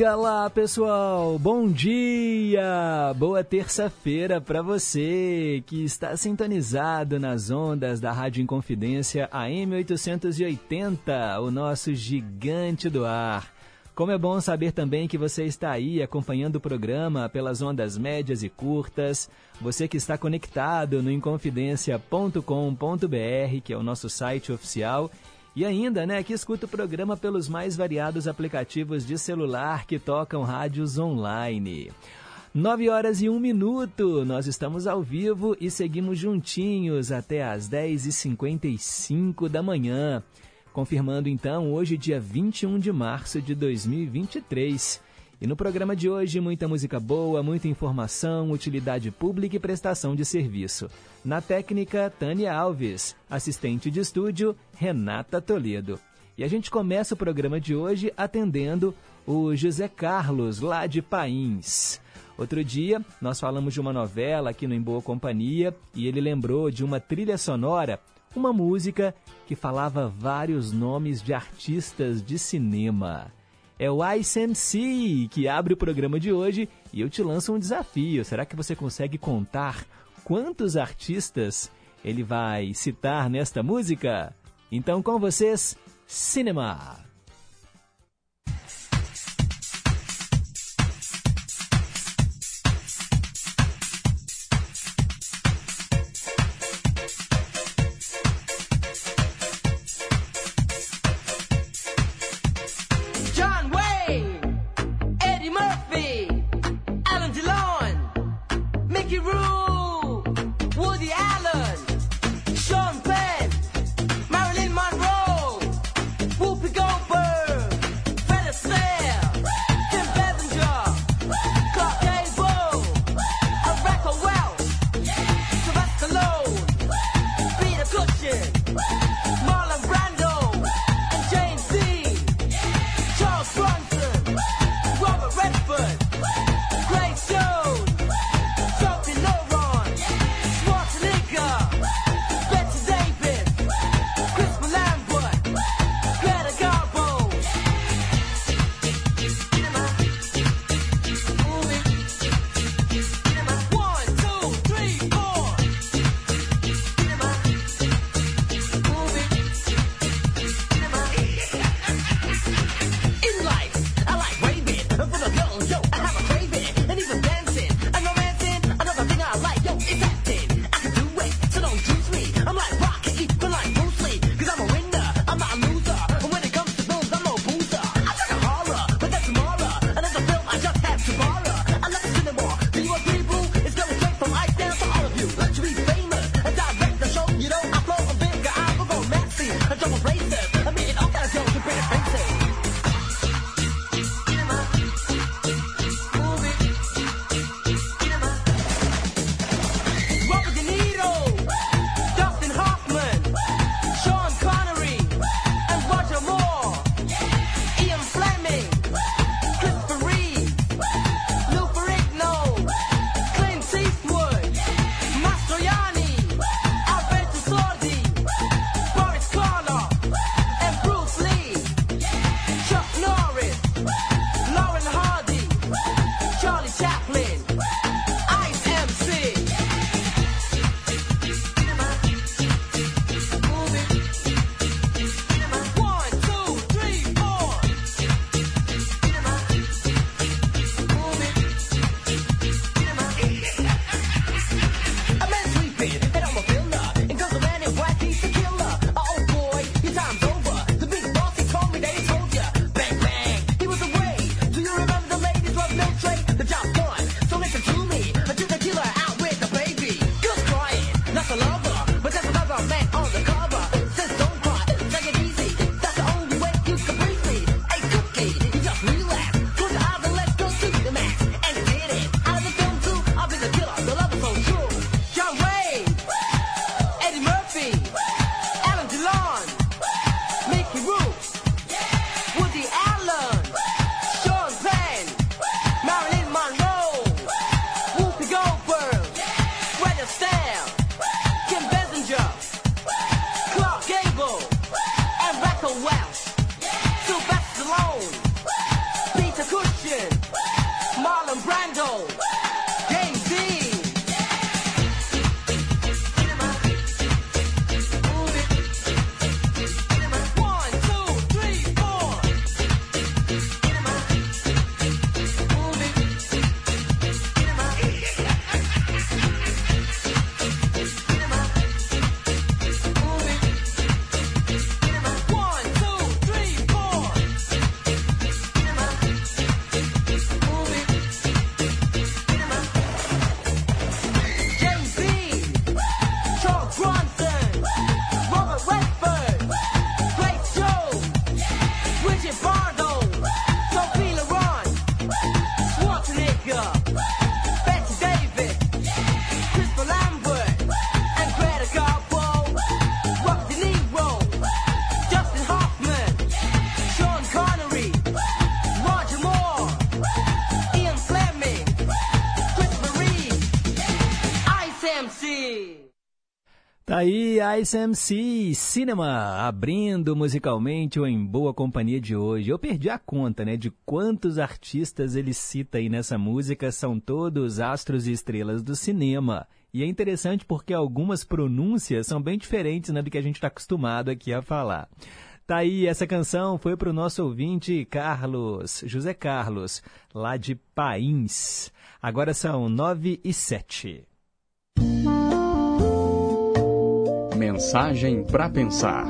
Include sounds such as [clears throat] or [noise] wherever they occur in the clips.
Diga lá, pessoal. Bom dia. Boa terça-feira para você que está sintonizado nas ondas da Rádio Inconfidência AM 880, o nosso gigante do ar. Como é bom saber também que você está aí acompanhando o programa pelas ondas médias e curtas. Você que está conectado no inconfidencia.com.br, que é o nosso site oficial e ainda, né, que escuta o programa pelos mais variados aplicativos de celular que tocam rádios online. 9 horas e 1 minuto, nós estamos ao vivo e seguimos juntinhos até às 10h55 da manhã. Confirmando então, hoje, dia 21 de março de 2023. E no programa de hoje, muita música boa, muita informação, utilidade pública e prestação de serviço. Na técnica, Tânia Alves. Assistente de estúdio, Renata Toledo. E a gente começa o programa de hoje atendendo o José Carlos, lá de Pains. Outro dia, nós falamos de uma novela aqui no Em Boa Companhia e ele lembrou de uma trilha sonora, uma música que falava vários nomes de artistas de cinema é o ICMC que abre o programa de hoje e eu te lanço um desafio. Será que você consegue contar quantos artistas ele vai citar nesta música? Então, com vocês, Cinema. Aí ICMC Cinema, abrindo musicalmente o Em Boa Companhia de hoje. Eu perdi a conta, né, de quantos artistas ele cita aí nessa música, são todos astros e estrelas do cinema. E é interessante porque algumas pronúncias são bem diferentes né, do que a gente está acostumado aqui a falar. Tá aí, essa canção foi para o nosso ouvinte Carlos, José Carlos, lá de Pains. Agora são nove e sete. Mensagem para pensar.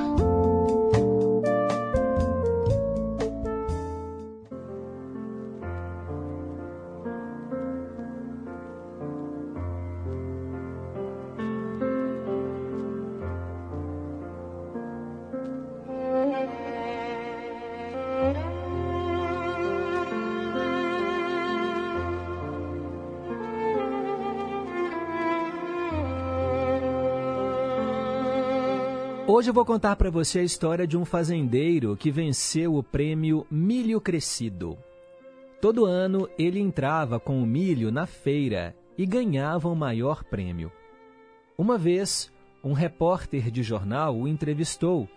Hoje eu vou contar para você a história de um fazendeiro que venceu o prêmio Milho Crescido. Todo ano ele entrava com o milho na feira e ganhava o maior prêmio. Uma vez, um repórter de jornal o entrevistou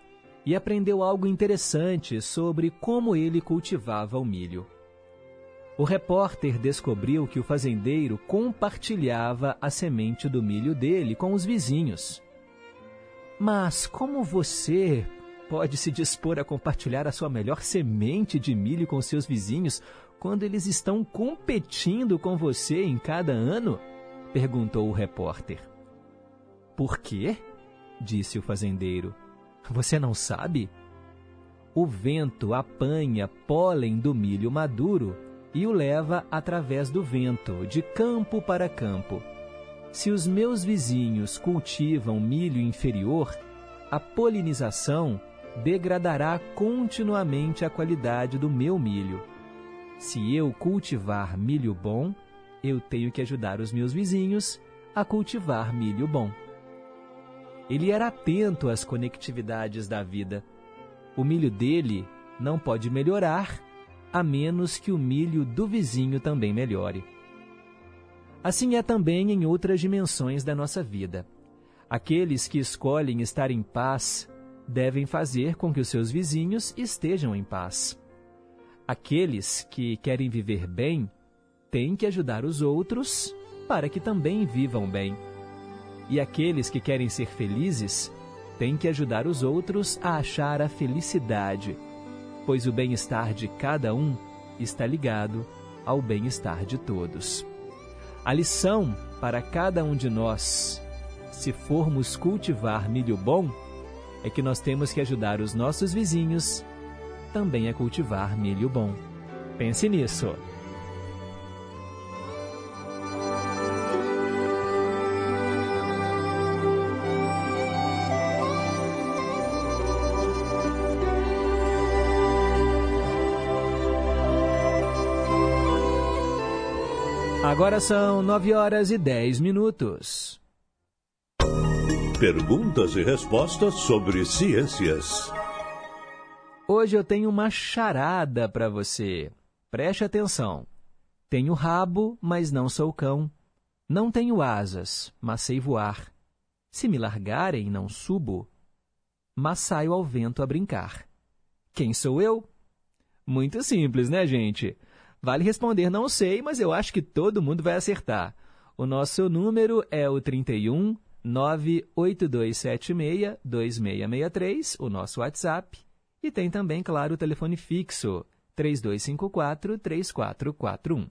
e aprendeu algo interessante sobre como ele cultivava o milho. O repórter descobriu que o fazendeiro compartilhava a semente do milho dele com os vizinhos. Mas como você pode se dispor a compartilhar a sua melhor semente de milho com seus vizinhos quando eles estão competindo com você em cada ano? perguntou o repórter. Por quê? disse o fazendeiro. Você não sabe? O vento apanha pólen do milho maduro e o leva através do vento, de campo para campo. Se os meus vizinhos cultivam milho inferior, a polinização degradará continuamente a qualidade do meu milho. Se eu cultivar milho bom, eu tenho que ajudar os meus vizinhos a cultivar milho bom. Ele era atento às conectividades da vida. O milho dele não pode melhorar a menos que o milho do vizinho também melhore. Assim é também em outras dimensões da nossa vida. Aqueles que escolhem estar em paz devem fazer com que os seus vizinhos estejam em paz. Aqueles que querem viver bem têm que ajudar os outros para que também vivam bem. E aqueles que querem ser felizes têm que ajudar os outros a achar a felicidade, pois o bem-estar de cada um está ligado ao bem-estar de todos. A lição para cada um de nós, se formos cultivar milho bom, é que nós temos que ajudar os nossos vizinhos também a cultivar milho bom. Pense nisso. Agora são 9 horas e 10 minutos. Perguntas e respostas sobre ciências. Hoje eu tenho uma charada para você. Preste atenção. Tenho rabo, mas não sou cão. Não tenho asas, mas sei voar. Se me largarem, não subo, mas saio ao vento a brincar. Quem sou eu? Muito simples, né, gente? Vale responder não sei, mas eu acho que todo mundo vai acertar. O nosso número é o 31 98276 2663, o nosso WhatsApp. E tem também, claro, o telefone fixo 3254 3441.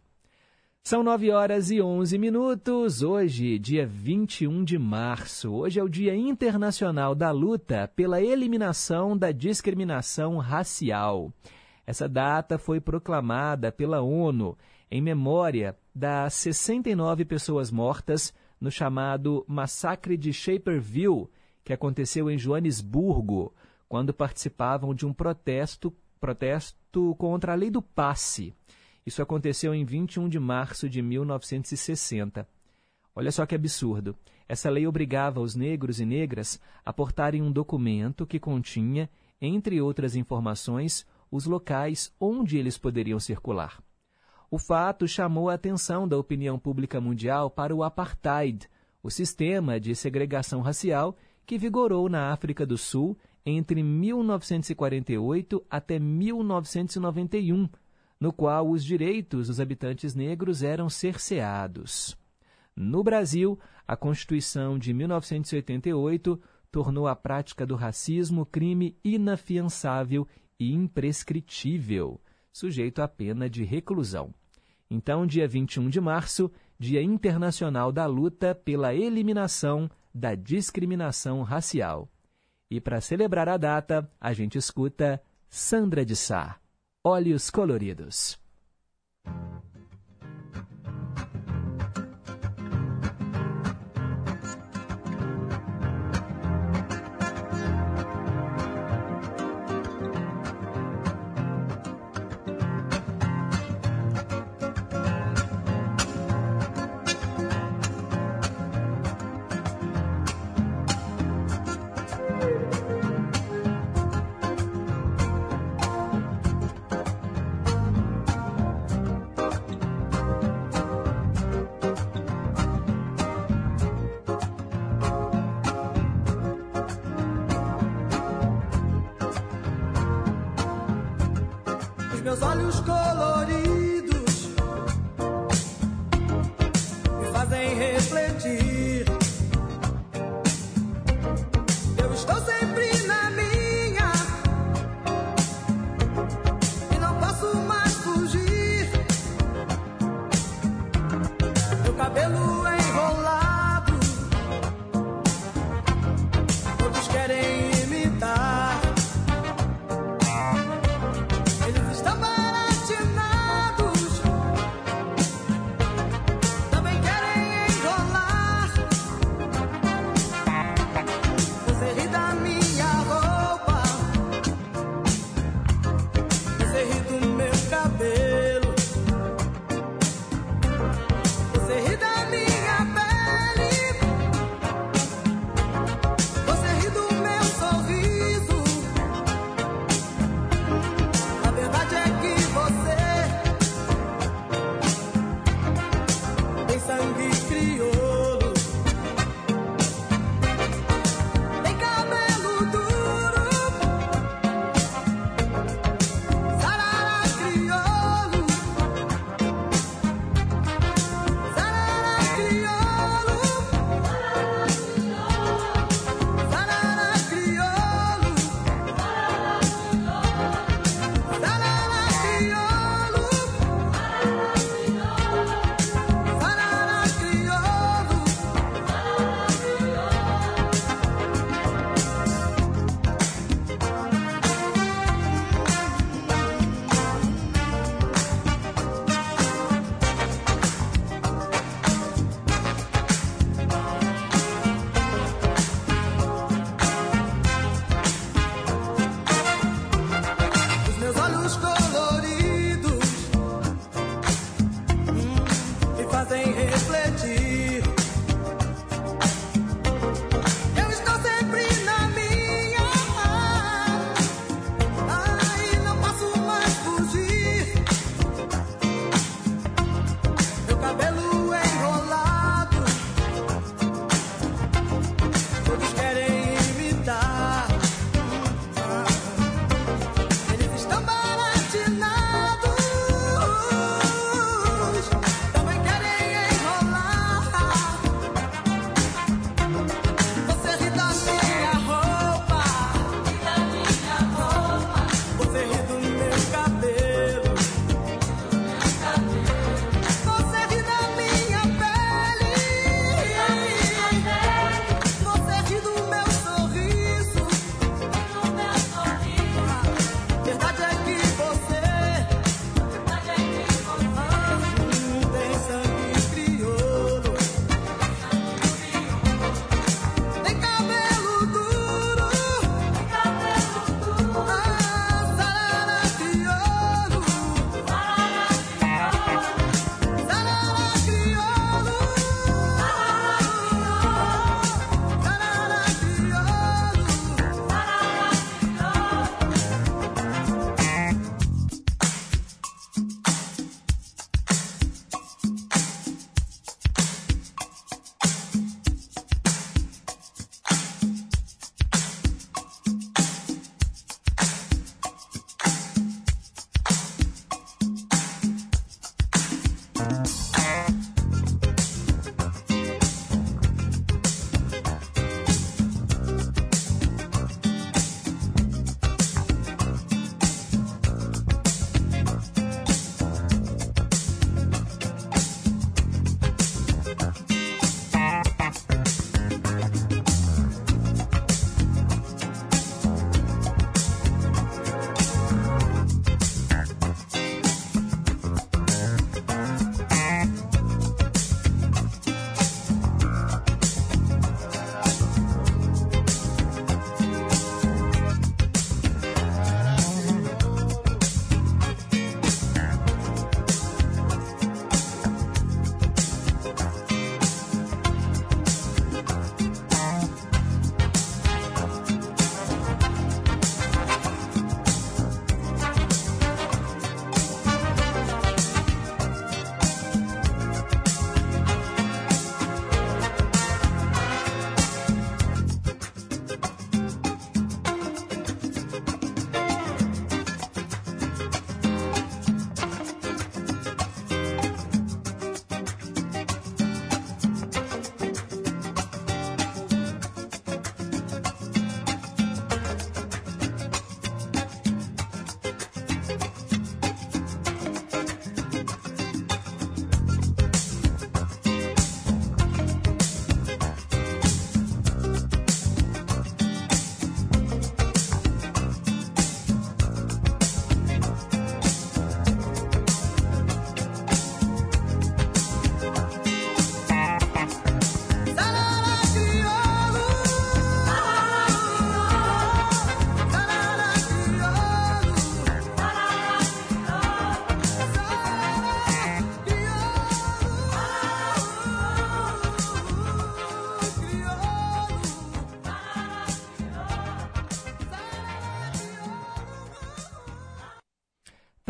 São 9 horas e 11 minutos. Hoje, dia 21 de março. Hoje é o Dia Internacional da Luta pela Eliminação da Discriminação Racial. Essa data foi proclamada pela ONU em memória das 69 pessoas mortas no chamado Massacre de Shaperville, que aconteceu em Joanesburgo, quando participavam de um protesto, protesto contra a lei do passe. Isso aconteceu em 21 de março de 1960. Olha só que absurdo. Essa lei obrigava os negros e negras a portarem um documento que continha, entre outras informações, os locais onde eles poderiam circular. O fato chamou a atenção da opinião pública mundial para o apartheid, o sistema de segregação racial que vigorou na África do Sul entre 1948 até 1991, no qual os direitos dos habitantes negros eram cerceados. No Brasil, a Constituição de 1988 tornou a prática do racismo crime inafiançável e imprescritível, sujeito à pena de reclusão. Então, dia 21 de março, Dia Internacional da Luta pela Eliminação da Discriminação Racial. E para celebrar a data, a gente escuta Sandra de Sá, Olhos Coloridos.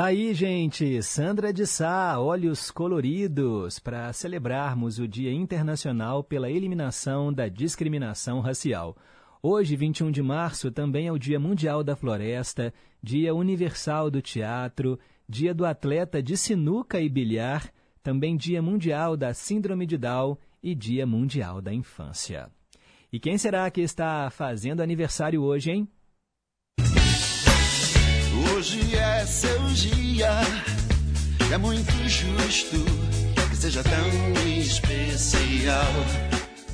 Tá aí, gente, Sandra de Sá, Olhos Coloridos, para celebrarmos o Dia Internacional pela Eliminação da Discriminação Racial. Hoje, 21 de março, também é o Dia Mundial da Floresta, Dia Universal do Teatro, Dia do Atleta de Sinuca e Bilhar, também Dia Mundial da Síndrome de Down e Dia Mundial da Infância. E quem será que está fazendo aniversário hoje, hein? Hoje é seu dia, é muito justo que seja tão especial.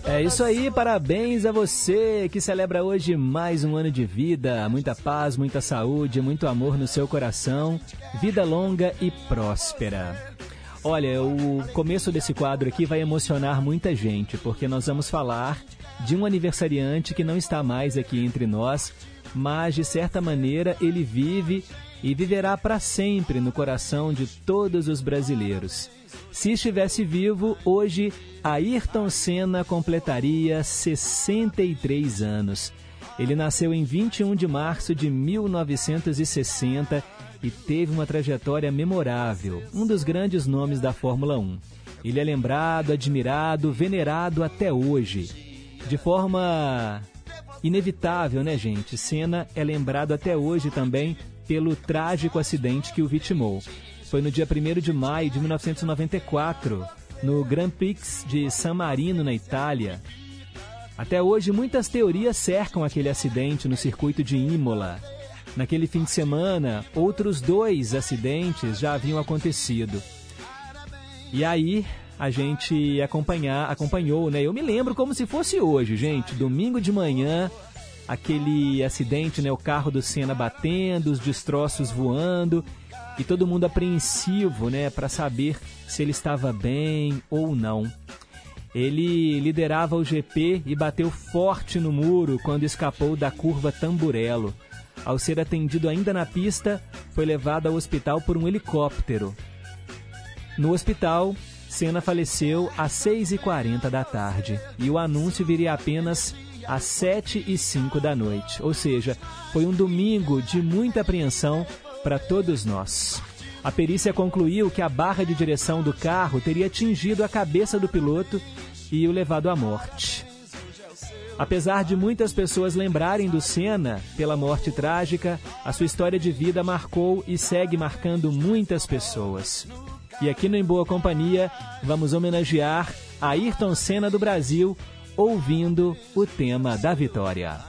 É isso aí, parabéns a você que celebra hoje mais um ano de vida. Muita paz, muita saúde, muito amor no seu coração, vida longa e próspera. Olha, o começo desse quadro aqui vai emocionar muita gente, porque nós vamos falar de um aniversariante que não está mais aqui entre nós, mas de certa maneira ele vive e viverá para sempre no coração de todos os brasileiros. Se estivesse vivo, hoje Ayrton Senna completaria 63 anos. Ele nasceu em 21 de março de 1960 e teve uma trajetória memorável, um dos grandes nomes da Fórmula 1. Ele é lembrado, admirado, venerado até hoje. De forma inevitável, né, gente? Senna é lembrado até hoje também pelo trágico acidente que o vitimou. Foi no dia 1 de maio de 1994, no Grand Prix de San Marino, na Itália. Até hoje, muitas teorias cercam aquele acidente no circuito de Imola. Naquele fim de semana, outros dois acidentes já haviam acontecido. E aí, a gente acompanhar, acompanhou, né? Eu me lembro como se fosse hoje, gente. Domingo de manhã, aquele acidente, né? O carro do Senna batendo, os destroços voando e todo mundo apreensivo, né? Para saber se ele estava bem ou não. Ele liderava o GP e bateu forte no muro quando escapou da curva Tamburello. Ao ser atendido ainda na pista, foi levado ao hospital por um helicóptero. No hospital, Senna faleceu às 6h40 da tarde e o anúncio viria apenas às 7 e 05 da noite. Ou seja, foi um domingo de muita apreensão para todos nós. A perícia concluiu que a barra de direção do carro teria atingido a cabeça do piloto e o levado à morte. Apesar de muitas pessoas lembrarem do Senna pela morte trágica, a sua história de vida marcou e segue marcando muitas pessoas. E aqui no Em Boa Companhia, vamos homenagear Ayrton Senna do Brasil, ouvindo o tema da vitória.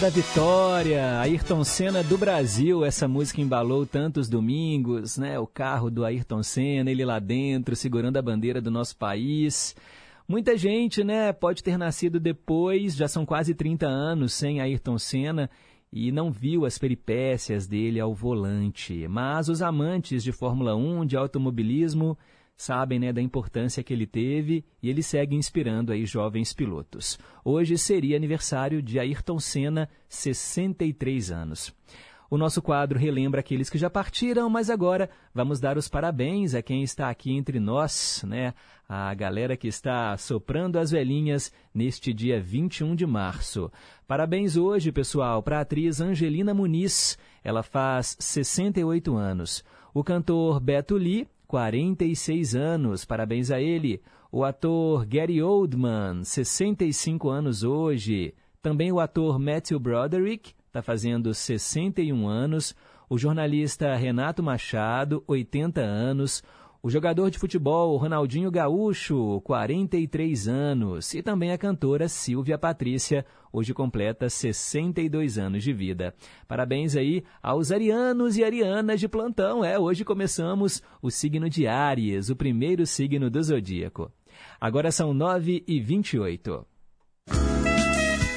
Da vitória, Ayrton Senna do Brasil. Essa música embalou tantos domingos, né? O carro do Ayrton Senna, ele lá dentro, segurando a bandeira do nosso país. Muita gente, né, pode ter nascido depois, já são quase 30 anos sem Ayrton Senna e não viu as peripécias dele ao volante. Mas os amantes de Fórmula 1, de automobilismo, sabem né, da importância que ele teve e ele segue inspirando aí jovens pilotos. Hoje seria aniversário de Ayrton Senna, 63 anos. O nosso quadro relembra aqueles que já partiram, mas agora vamos dar os parabéns a quem está aqui entre nós, né? A galera que está soprando as velhinhas neste dia 21 de março. Parabéns hoje, pessoal, para a atriz Angelina Muniz. Ela faz 68 anos. O cantor Beto Lee 46 anos, parabéns a ele. O ator Gary Oldman, 65 anos hoje. Também o ator Matthew Broderick, está fazendo 61 anos. O jornalista Renato Machado, 80 anos. O jogador de futebol Ronaldinho Gaúcho, 43 anos, e também a cantora Silvia Patrícia, hoje completa 62 anos de vida. Parabéns aí aos arianos e arianas de plantão. É, hoje começamos o signo de Áries, o primeiro signo do zodíaco. Agora são 9 e 28.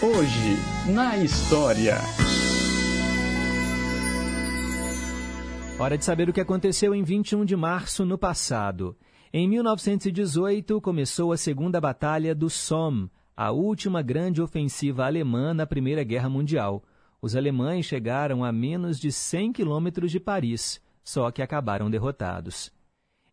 Hoje, na história. Hora de saber o que aconteceu em 21 de março no passado. Em 1918, começou a Segunda Batalha do Somme, a última grande ofensiva alemã na Primeira Guerra Mundial. Os alemães chegaram a menos de 100 quilômetros de Paris, só que acabaram derrotados.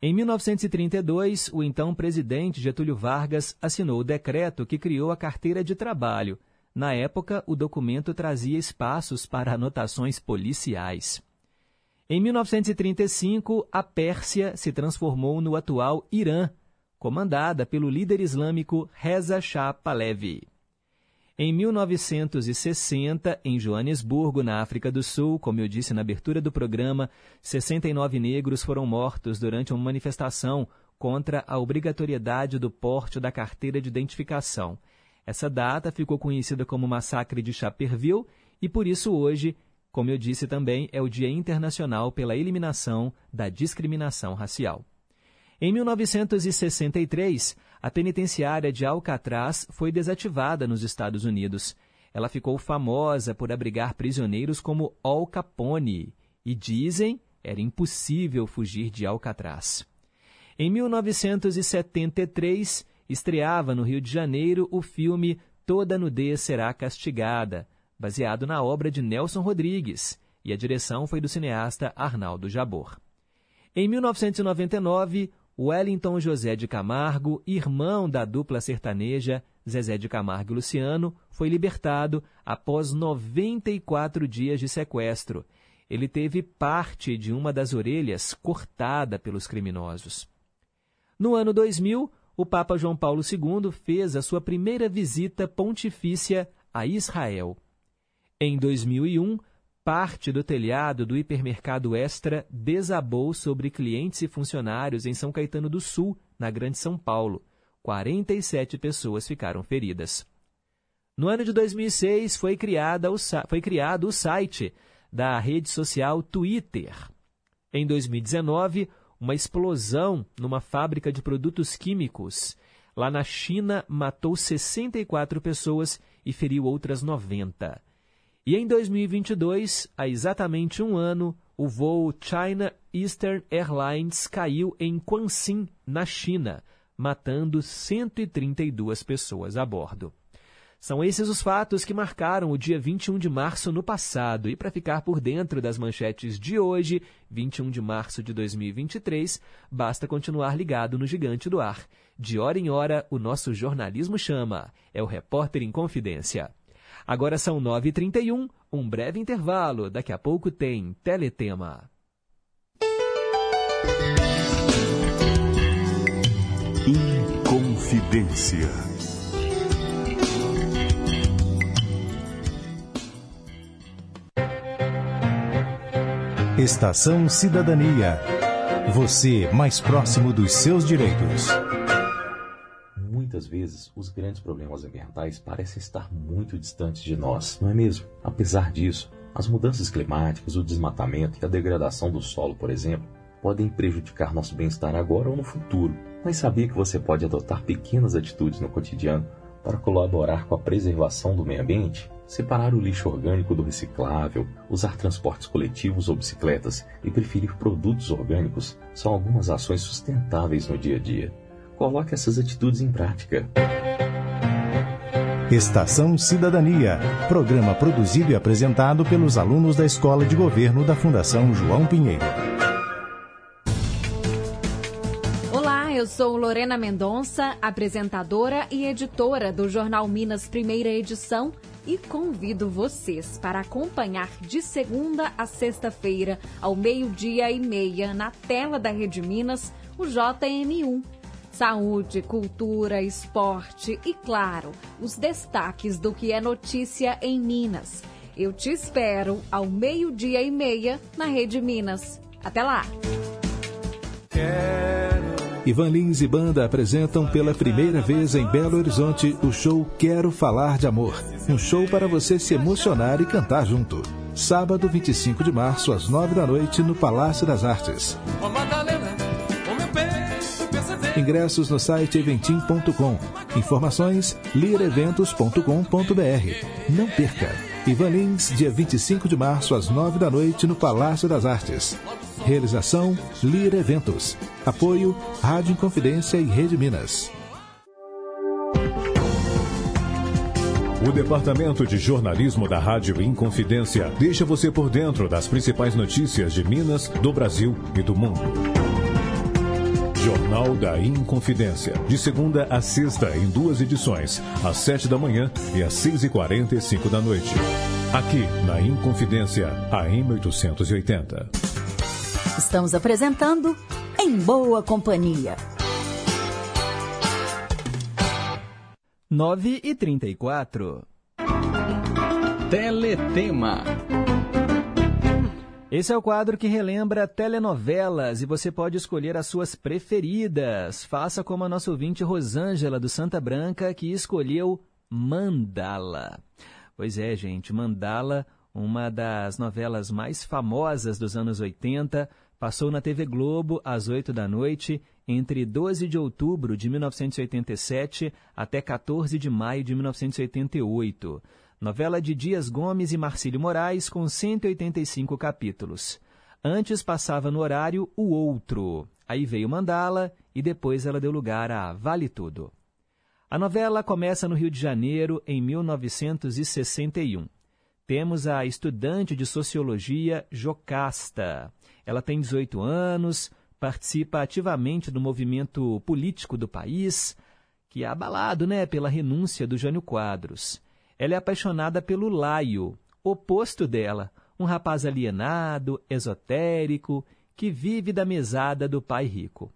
Em 1932, o então presidente Getúlio Vargas assinou o decreto que criou a Carteira de Trabalho. Na época, o documento trazia espaços para anotações policiais. Em 1935, a Pérsia se transformou no atual Irã, comandada pelo líder islâmico Reza Shah Pahlavi. Em 1960, em Joanesburgo, na África do Sul, como eu disse na abertura do programa, 69 negros foram mortos durante uma manifestação contra a obrigatoriedade do porte da carteira de identificação. Essa data ficou conhecida como Massacre de Chaperville e, por isso, hoje como eu disse também, é o Dia Internacional pela Eliminação da Discriminação Racial. Em 1963, a penitenciária de Alcatraz foi desativada nos Estados Unidos. Ela ficou famosa por abrigar prisioneiros como Al Capone e dizem era impossível fugir de Alcatraz. Em 1973, estreava no Rio de Janeiro o filme Toda Nudez Será Castigada, baseado na obra de Nelson Rodrigues, e a direção foi do cineasta Arnaldo Jabor. Em 1999, Wellington José de Camargo, irmão da dupla sertaneja Zezé de Camargo e Luciano, foi libertado após 94 dias de sequestro. Ele teve parte de uma das orelhas cortada pelos criminosos. No ano 2000, o Papa João Paulo II fez a sua primeira visita pontifícia a Israel. Em 2001, parte do telhado do hipermercado Extra desabou sobre clientes e funcionários em São Caetano do Sul, na Grande São Paulo. 47 pessoas ficaram feridas. No ano de 2006, foi, criada o, foi criado o site da rede social Twitter. Em 2019, uma explosão numa fábrica de produtos químicos lá na China matou 64 pessoas e feriu outras 90. E em 2022, há exatamente um ano, o voo China Eastern Airlines caiu em Quanxin, na China, matando 132 pessoas a bordo. São esses os fatos que marcaram o dia 21 de março no passado. E para ficar por dentro das manchetes de hoje, 21 de março de 2023, basta continuar ligado no Gigante do Ar. De hora em hora, o nosso jornalismo chama. É o Repórter em Confidência. Agora são 9h31, um breve intervalo. Daqui a pouco tem Teletema. Inconfidência. Estação Cidadania. Você mais próximo dos seus direitos muitas vezes, os grandes problemas ambientais parecem estar muito distantes de nós, não é mesmo? Apesar disso, as mudanças climáticas, o desmatamento e a degradação do solo, por exemplo, podem prejudicar nosso bem-estar agora ou no futuro. Mas sabia que você pode adotar pequenas atitudes no cotidiano para colaborar com a preservação do meio ambiente? Separar o lixo orgânico do reciclável, usar transportes coletivos ou bicicletas e preferir produtos orgânicos são algumas ações sustentáveis no dia a dia. Coloque essas atitudes em prática. Estação Cidadania, programa produzido e apresentado pelos alunos da Escola de Governo da Fundação João Pinheiro. Olá, eu sou Lorena Mendonça, apresentadora e editora do Jornal Minas Primeira Edição e convido vocês para acompanhar de segunda a sexta-feira, ao meio-dia e meia, na tela da Rede Minas, o JM1. Saúde, cultura, esporte e, claro, os destaques do que é notícia em Minas. Eu te espero ao meio-dia e meia na Rede Minas. Até lá! Ivan Lins e Banda apresentam pela primeira vez em Belo Horizonte o show Quero Falar de Amor. Um show para você se emocionar e cantar junto. Sábado 25 de março, às 9 da noite, no Palácio das Artes. Ingressos no site eventim.com. Informações lireventos.com.br. Não perca! Ivan Lins, dia 25 de março, às 9 da noite, no Palácio das Artes. Realização Lira Eventos. Apoio Rádio Inconfidência e Rede Minas. O Departamento de Jornalismo da Rádio Inconfidência deixa você por dentro das principais notícias de Minas, do Brasil e do mundo. Jornal da Inconfidência. De segunda a sexta, em duas edições, às sete da manhã e às seis e quarenta e cinco da noite. Aqui, na Inconfidência, AM 880. Estamos apresentando Em Boa Companhia. 9 e 34. Teletema. Esse é o quadro que relembra telenovelas e você pode escolher as suas preferidas. Faça como a nossa ouvinte Rosângela do Santa Branca, que escolheu Mandala. Pois é, gente, Mandala, uma das novelas mais famosas dos anos 80, passou na TV Globo às 8 da noite, entre 12 de outubro de 1987 até 14 de maio de 1988. Novela de Dias Gomes e Marcílio Moraes, com 185 capítulos. Antes passava no horário O Outro. Aí veio Mandala e depois ela deu lugar a Vale Tudo. A novela começa no Rio de Janeiro em 1961. Temos a estudante de sociologia Jocasta. Ela tem 18 anos, participa ativamente do movimento político do país, que é abalado né, pela renúncia do Jânio Quadros. Ela é apaixonada pelo Laio, oposto dela, um rapaz alienado, esotérico, que vive da mesada do pai rico.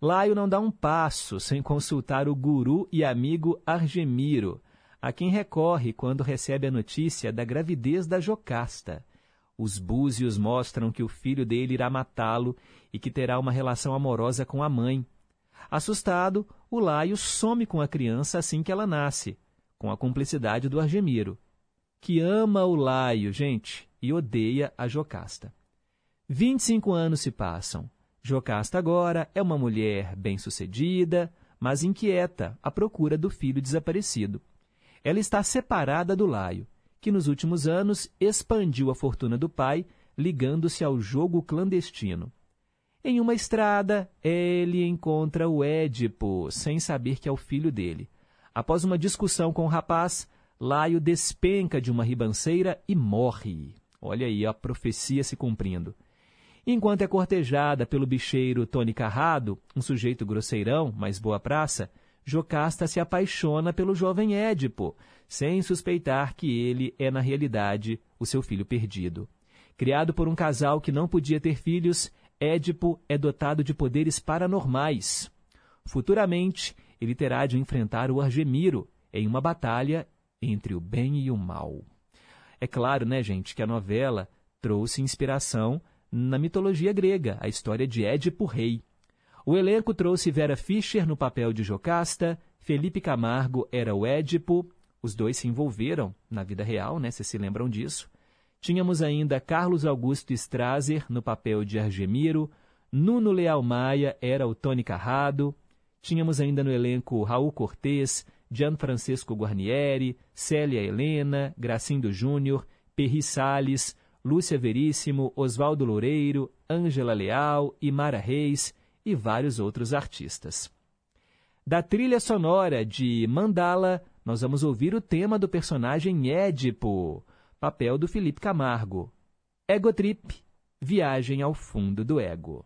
Laio não dá um passo sem consultar o guru e amigo Argemiro, a quem recorre quando recebe a notícia da gravidez da Jocasta. Os búzios mostram que o filho dele irá matá-lo e que terá uma relação amorosa com a mãe. Assustado, o Laio some com a criança assim que ela nasce, com a cumplicidade do Argemiro, que ama o Laio, gente, e odeia a Jocasta. 25 anos se passam. Jocasta agora é uma mulher bem-sucedida, mas inquieta à procura do filho desaparecido. Ela está separada do Laio, que nos últimos anos expandiu a fortuna do pai, ligando-se ao jogo clandestino. Em uma estrada, ele encontra o Édipo, sem saber que é o filho dele. Após uma discussão com o rapaz, Laio despenca de uma ribanceira e morre. Olha aí a profecia se cumprindo. Enquanto é cortejada pelo bicheiro Tony Carrado, um sujeito grosseirão, mas boa praça, Jocasta se apaixona pelo jovem Édipo, sem suspeitar que ele é, na realidade, o seu filho perdido. Criado por um casal que não podia ter filhos, Édipo é dotado de poderes paranormais. Futuramente, ele terá de enfrentar o Argemiro em uma batalha entre o bem e o mal. É claro, né, gente, que a novela trouxe inspiração na mitologia grega, a história de Édipo Rei. O elenco trouxe Vera Fischer no papel de Jocasta, Felipe Camargo era o Édipo, os dois se envolveram na vida real, né? Vocês se lembram disso? Tínhamos ainda Carlos Augusto Strasser no papel de Argemiro, Nuno Leal Maia era o Tony Carrado, tínhamos ainda no elenco Raul Cortez, Gianfrancesco Guarnieri, Célia Helena, Gracindo Júnior, Perri Salles, Lúcia Veríssimo, Oswaldo Loureiro, Ângela Leal, Imara Reis e vários outros artistas. Da trilha sonora de Mandala, nós vamos ouvir o tema do personagem Édipo, papel do Felipe Camargo. Ego Trip, Viagem ao Fundo do Ego.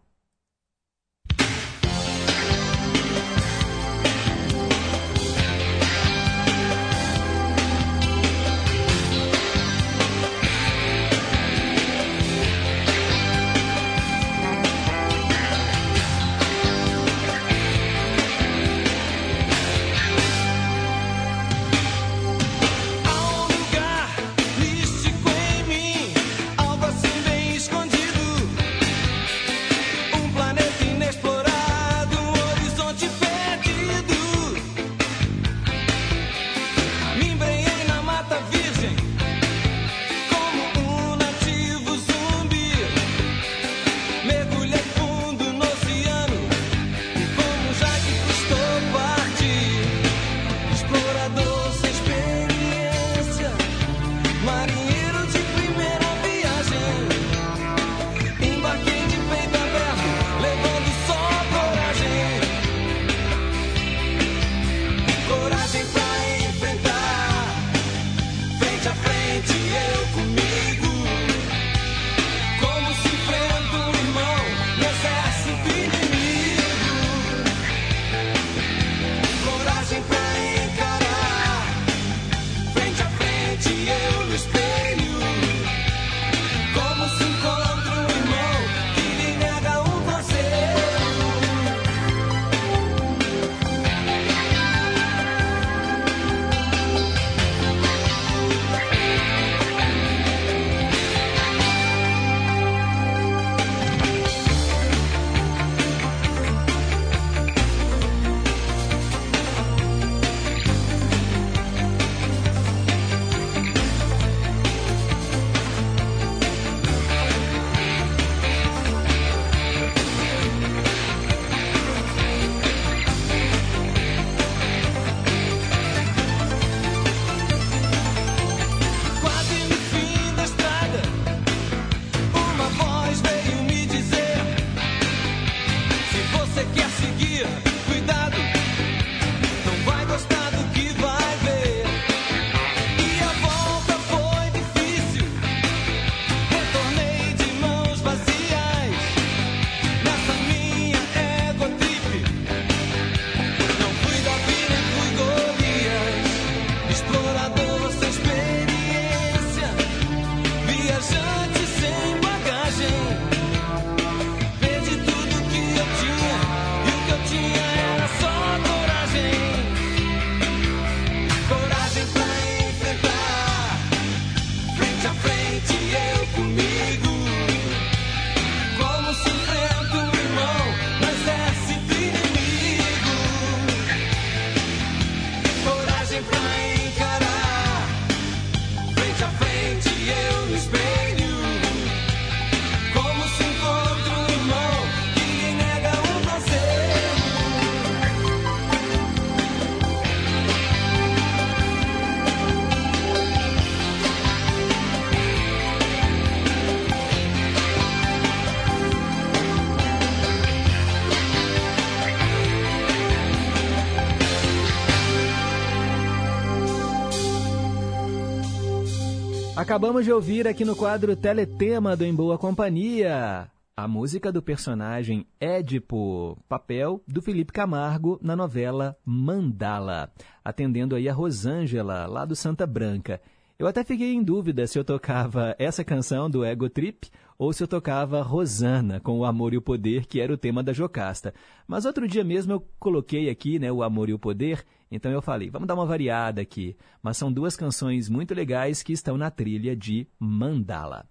Acabamos de ouvir aqui no quadro Teletema do Em Boa Companhia a música do personagem Édipo, papel do Felipe Camargo na novela Mandala, atendendo aí a Rosângela, lá do Santa Branca. Eu até fiquei em dúvida se eu tocava essa canção do Ego Trip ou se eu tocava Rosana com o Amor e o Poder, que era o tema da Jocasta. Mas outro dia mesmo eu coloquei aqui né, o Amor e o Poder, então eu falei, vamos dar uma variada aqui. Mas são duas canções muito legais que estão na trilha de Mandala.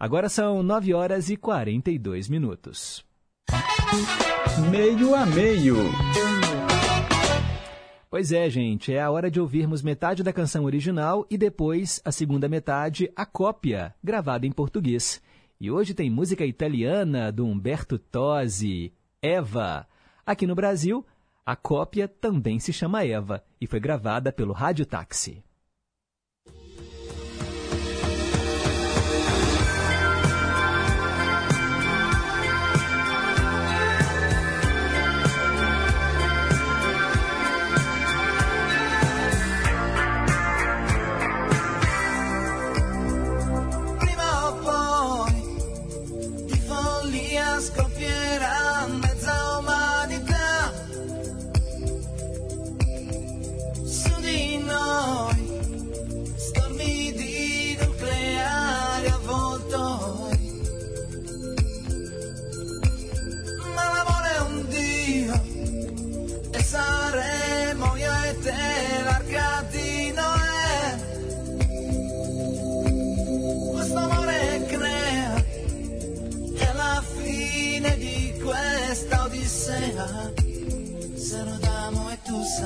Agora são 9 horas e 42 minutos. Meio a meio. Pois é, gente, é a hora de ouvirmos metade da canção original e depois a segunda metade, a cópia, gravada em português. E hoje tem música italiana do Humberto Tosi, Eva. Aqui no Brasil, a cópia também se chama Eva e foi gravada pelo Rádio Táxi.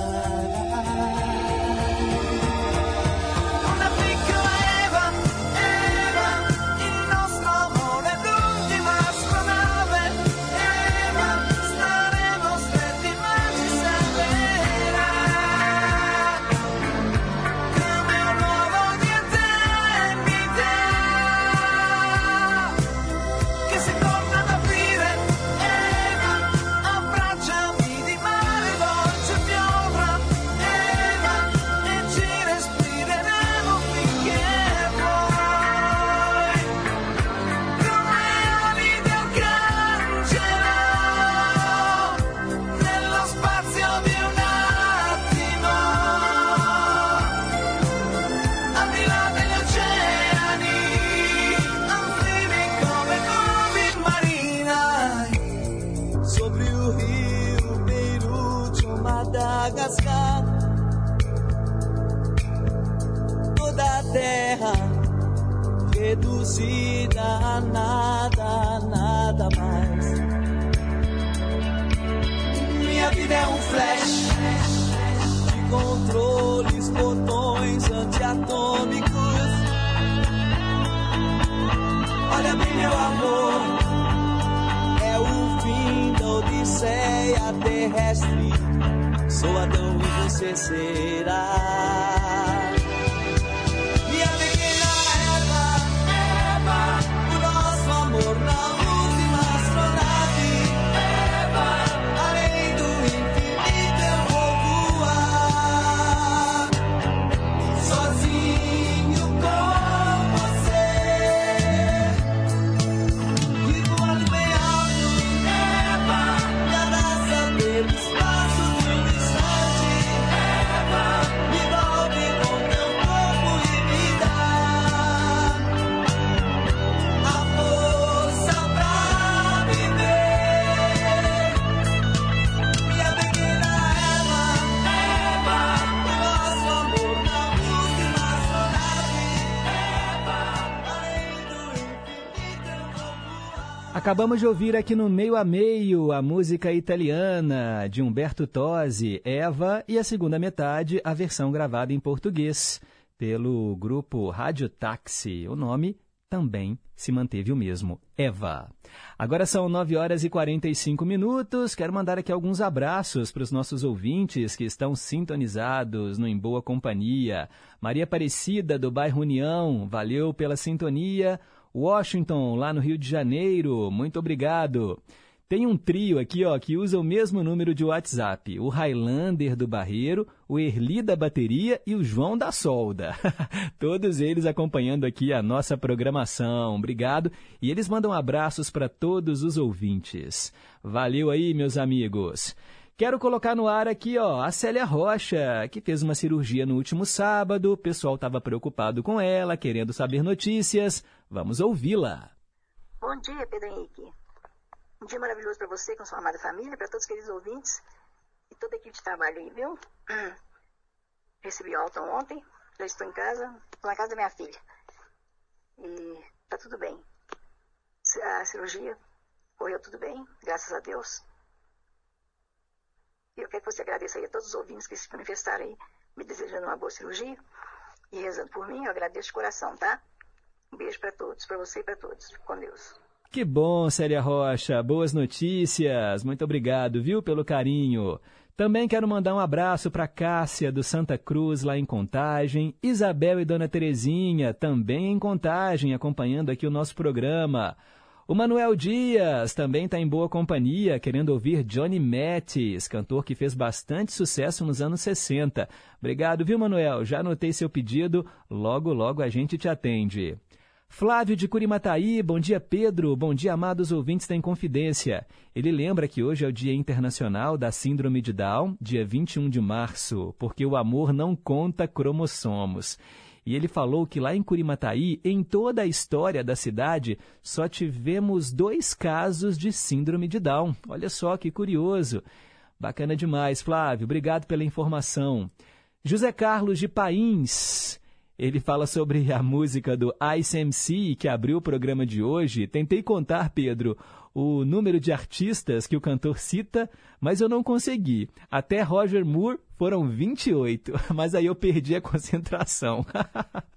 alive. Acabamos de ouvir aqui no meio a meio a música italiana de Humberto Tosi, Eva, e a segunda metade, a versão gravada em português pelo grupo Rádio Táxi. O nome também se manteve o mesmo, Eva. Agora são 9 horas e 45 minutos. Quero mandar aqui alguns abraços para os nossos ouvintes que estão sintonizados no Em Boa Companhia. Maria Aparecida, do bairro União, valeu pela sintonia. Washington, lá no Rio de Janeiro, muito obrigado. Tem um trio aqui, ó, que usa o mesmo número de WhatsApp. O Highlander do Barreiro, o Erli da Bateria e o João da Solda. [laughs] Todos eles acompanhando aqui a nossa programação. Obrigado. E eles mandam abraços para todos os ouvintes. Valeu aí, meus amigos. Quero colocar no ar aqui, ó, a Célia Rocha, que fez uma cirurgia no último sábado. O pessoal estava preocupado com ela, querendo saber notícias. Vamos ouvi-la. Bom dia, Pedro Henrique. Um dia maravilhoso para você, com sua amada família, para todos os queridos ouvintes e toda a equipe de trabalho aí, viu? [clears throat] Recebi alta ontem, já estou em casa, estou na casa da minha filha. E tá tudo bem. A cirurgia correu tudo bem, graças a Deus. E eu quero que você agradeça aí a todos os ouvintes que se manifestaram aí, me desejando uma boa cirurgia e rezando por mim. Eu agradeço de coração, tá? Um beijo para todos, para você e para todos. Com Deus. Que bom, Célia Rocha. Boas notícias. Muito obrigado, viu, pelo carinho. Também quero mandar um abraço para Cássia do Santa Cruz, lá em Contagem, Isabel e Dona Terezinha, também em Contagem, acompanhando aqui o nosso programa. O Manuel Dias também está em boa companhia, querendo ouvir Johnny Mattis, cantor que fez bastante sucesso nos anos 60. Obrigado, viu, Manuel? Já anotei seu pedido, logo, logo a gente te atende. Flávio de Curimataí, bom dia Pedro, bom dia amados ouvintes da Inconfidência. Ele lembra que hoje é o Dia Internacional da Síndrome de Down, dia 21 de março, porque o amor não conta cromossomos. E ele falou que lá em Curimataí, em toda a história da cidade, só tivemos dois casos de síndrome de Down. Olha só que curioso. Bacana demais, Flávio. Obrigado pela informação. José Carlos de Pains. Ele fala sobre a música do Ice MC que abriu o programa de hoje. Tentei contar, Pedro, o número de artistas que o cantor cita, mas eu não consegui. Até Roger Moore foram 28, [laughs] mas aí eu perdi a concentração.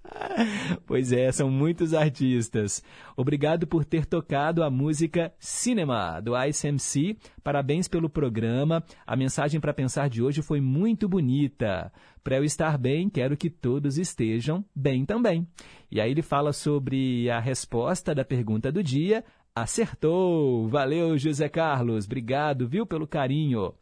[laughs] pois é, são muitos artistas. Obrigado por ter tocado a música Cinema, do Ice MC. Parabéns pelo programa. A mensagem para pensar de hoje foi muito bonita. Para eu estar bem, quero que todos estejam bem também. E aí ele fala sobre a resposta da pergunta do dia. Acertou! Valeu, José Carlos. Obrigado, viu, pelo carinho.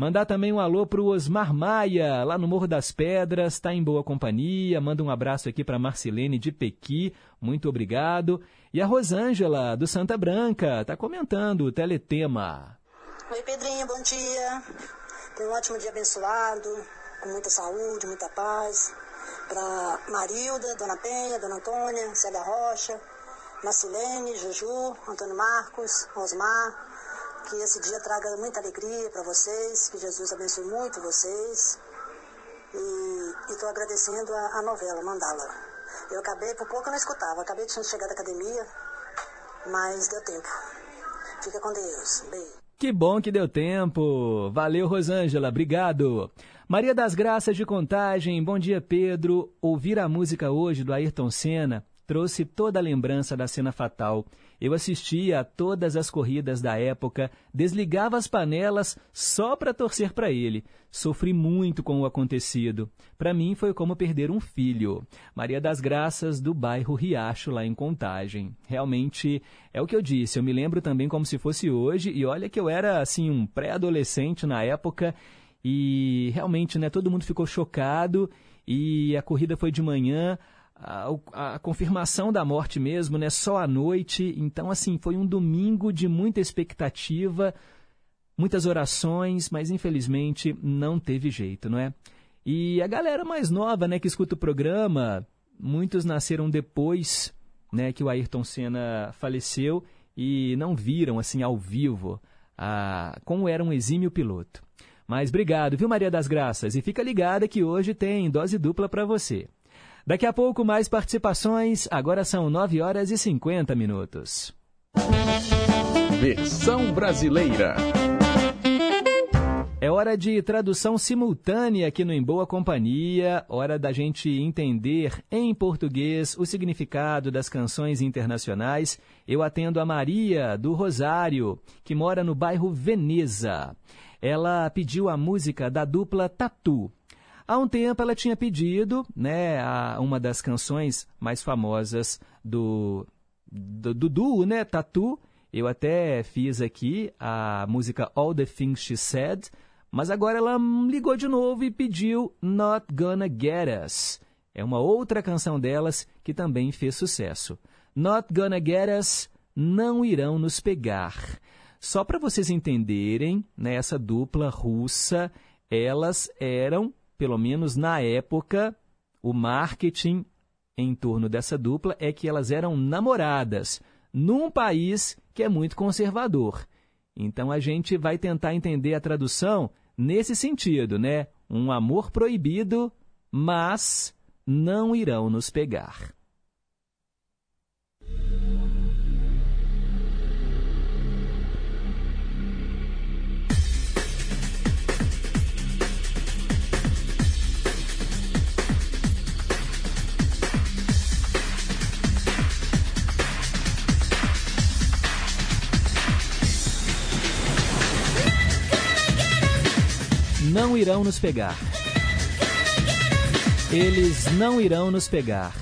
Mandar também um alô para o Osmar Maia, lá no Morro das Pedras, está em boa companhia. Manda um abraço aqui para Marcelene de Pequi, muito obrigado. E a Rosângela, do Santa Branca, está comentando o teletema. Oi, Pedrinho, bom dia. Tenha um ótimo dia abençoado, com muita saúde, muita paz. Para Marilda, Dona Penha, Dona Antônia, Célia Rocha, Marcelene, Juju, Antônio Marcos, Osmar. Que esse dia traga muita alegria para vocês, que Jesus abençoe muito vocês. E estou agradecendo a, a, novela Mandala. Eu acabei, por pouco eu não escutava, acabei de chegar da academia, mas deu tempo. Fica com Deus. Beijo. Que bom que deu tempo. Valeu, Rosângela. Obrigado. Maria das Graças de Contagem. Bom dia, Pedro. Ouvir a música hoje do Ayrton Senna trouxe toda a lembrança da cena fatal. Eu assistia a todas as corridas da época, desligava as panelas só para torcer para ele. Sofri muito com o acontecido. Para mim foi como perder um filho. Maria das Graças, do bairro Riacho, lá em Contagem. Realmente é o que eu disse. Eu me lembro também como se fosse hoje, e olha que eu era assim um pré-adolescente na época. E realmente, né, todo mundo ficou chocado e a corrida foi de manhã a, a, confirmação da morte mesmo, né? Só à noite. Então, assim, foi um domingo de muita expectativa, muitas orações, mas infelizmente não teve jeito, não é? E a galera mais nova, né, que escuta o programa, muitos nasceram depois, né, que o Ayrton Senna faleceu e não viram assim ao vivo a, como era um exímio piloto. Mas obrigado, viu, Maria das Graças? E fica ligada que hoje tem dose dupla para você. Daqui a pouco, mais participações. Agora são 9 horas e 50 minutos. Versão brasileira. É hora de tradução simultânea aqui no Em Boa Companhia, hora da gente entender em português o significado das canções internacionais. Eu atendo a Maria, do Rosário, que mora no bairro Veneza. Ela pediu a música da dupla Tatu. Há um tempo ela tinha pedido né, a, uma das canções mais famosas do, do, do duo, né, Tatu. Eu até fiz aqui a música All the Things She Said, mas agora ela ligou de novo e pediu Not Gonna Get Us. É uma outra canção delas que também fez sucesso. Not Gonna Get Us, Não Irão Nos Pegar. Só para vocês entenderem, né, essa dupla russa, elas eram pelo menos na época, o marketing em torno dessa dupla é que elas eram namoradas num país que é muito conservador. Então a gente vai tentar entender a tradução nesse sentido, né? Um amor proibido, mas não irão nos pegar. Não irão nos pegar. Eles não irão nos pegar.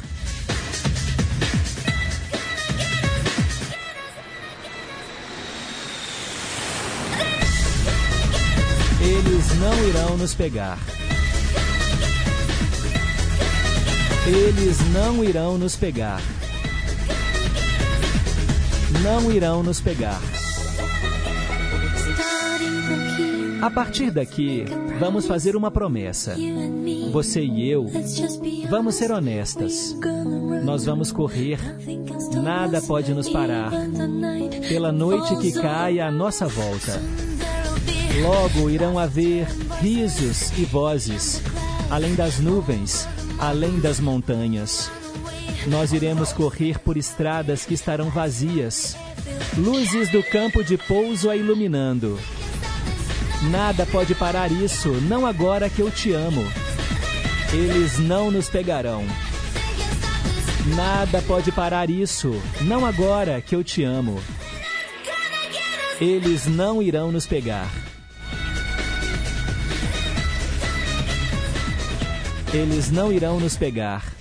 Eles não irão nos pegar. Eles não irão nos pegar. Não irão nos pegar. A partir daqui, vamos fazer uma promessa. Você e eu vamos ser honestas. Nós vamos correr. Nada pode nos parar. Pela noite que cai à nossa volta. Logo irão haver risos e vozes, além das nuvens, além das montanhas. Nós iremos correr por estradas que estarão vazias, luzes do campo de pouso a iluminando. Nada pode parar isso, não agora que eu te amo. Eles não nos pegarão. Nada pode parar isso, não agora que eu te amo. Eles não irão nos pegar. Eles não irão nos pegar.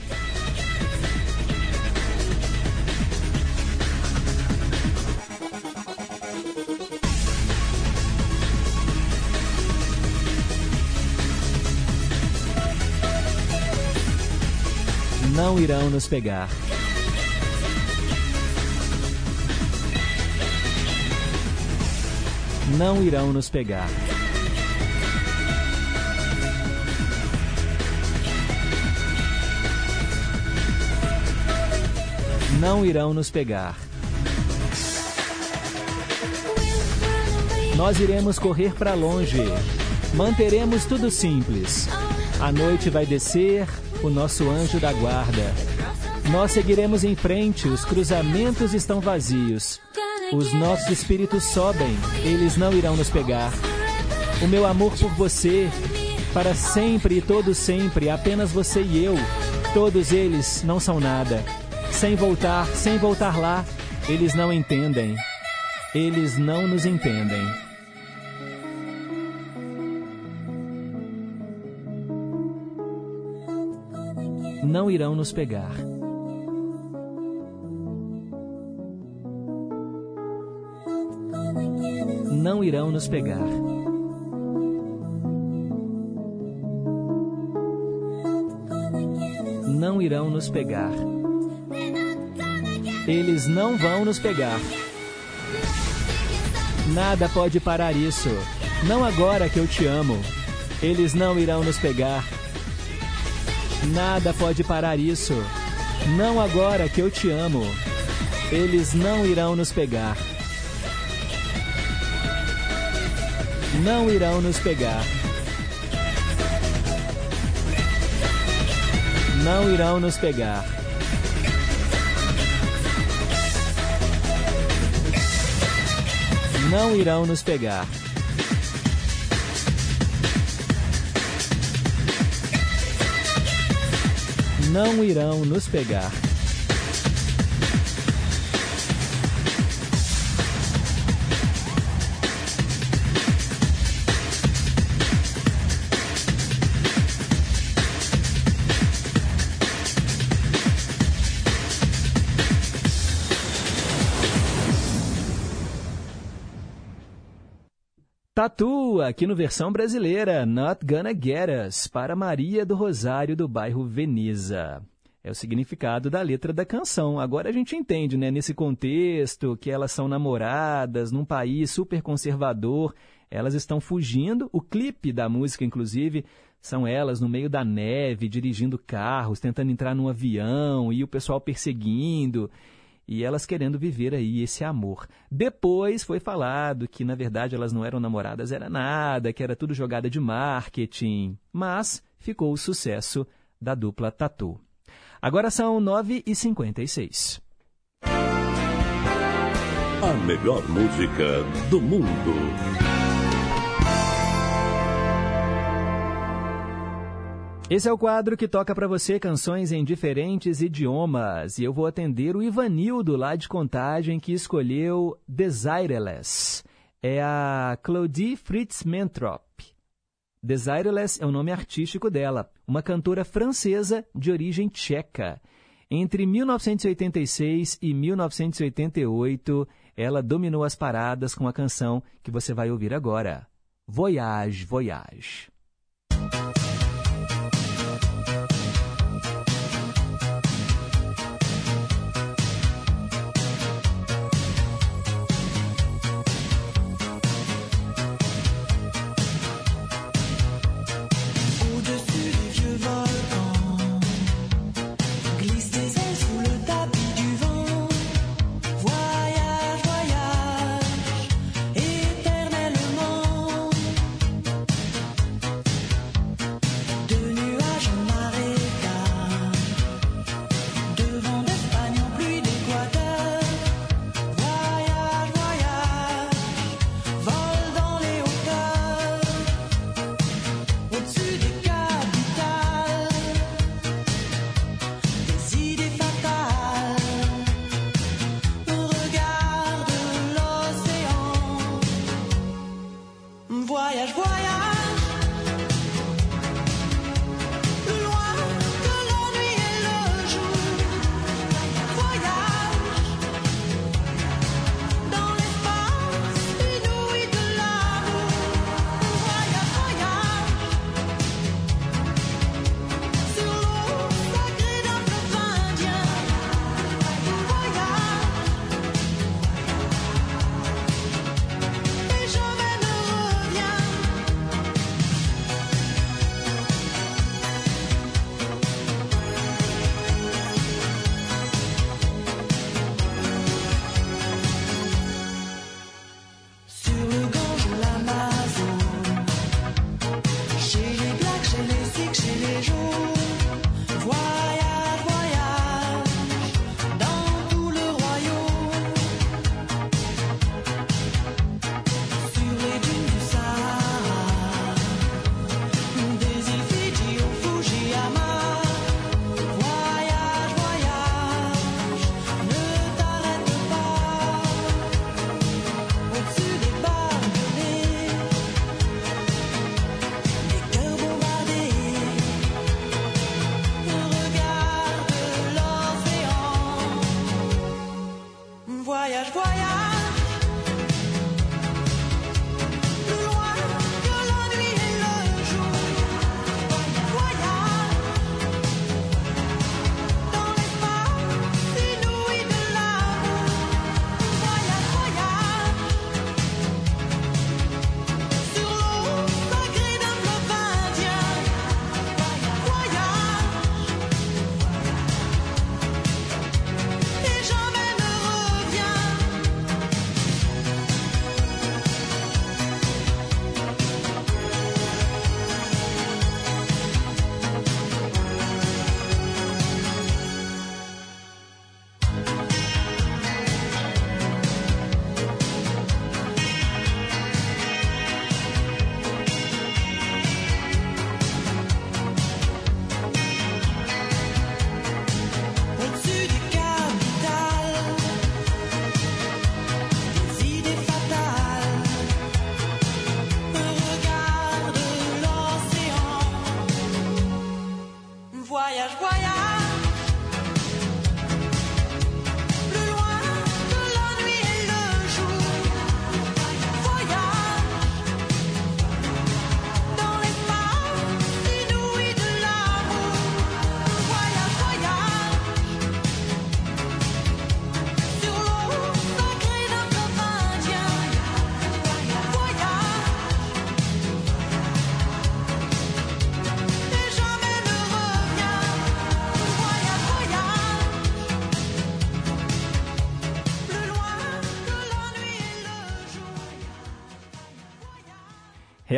Não irão nos pegar. Não irão nos pegar. não irão nos pegar. Nós iremos correr para longe. Manteremos tudo simples. A noite vai descer, o nosso anjo da guarda. Nós seguiremos em frente, os cruzamentos estão vazios. Os nossos espíritos sobem, eles não irão nos pegar. O meu amor por você, para sempre e todo sempre, apenas você e eu, todos eles não são nada sem voltar, sem voltar lá, eles não entendem. Eles não nos entendem. Não irão nos pegar. Não irão nos pegar. Não irão nos pegar. Eles não vão nos pegar. Nada pode parar isso. Não agora que eu te amo. Eles não irão nos pegar. Nada pode parar isso. Não agora que eu te amo. Eles não irão nos pegar. Não irão nos pegar. Não irão nos pegar. não irão nos pegar. Não irão nos pegar. Tatu, aqui no versão brasileira, Not Gonna Get Us, para Maria do Rosário do bairro Veneza. É o significado da letra da canção. Agora a gente entende, né, nesse contexto, que elas são namoradas, num país super conservador, elas estão fugindo. O clipe da música, inclusive, são elas no meio da neve, dirigindo carros, tentando entrar num avião e o pessoal perseguindo e elas querendo viver aí esse amor. Depois foi falado que na verdade elas não eram namoradas, era nada, que era tudo jogada de marketing, mas ficou o sucesso da dupla Tatu. Agora são 9h56. A melhor música do mundo. Esse é o quadro que toca para você canções em diferentes idiomas. E eu vou atender o Ivanildo, lá de Contagem, que escolheu Desireless. É a Claudie Fritz Mentrop. Desireless é o nome artístico dela, uma cantora francesa de origem tcheca. Entre 1986 e 1988, ela dominou as paradas com a canção que você vai ouvir agora, Voyage, Voyage.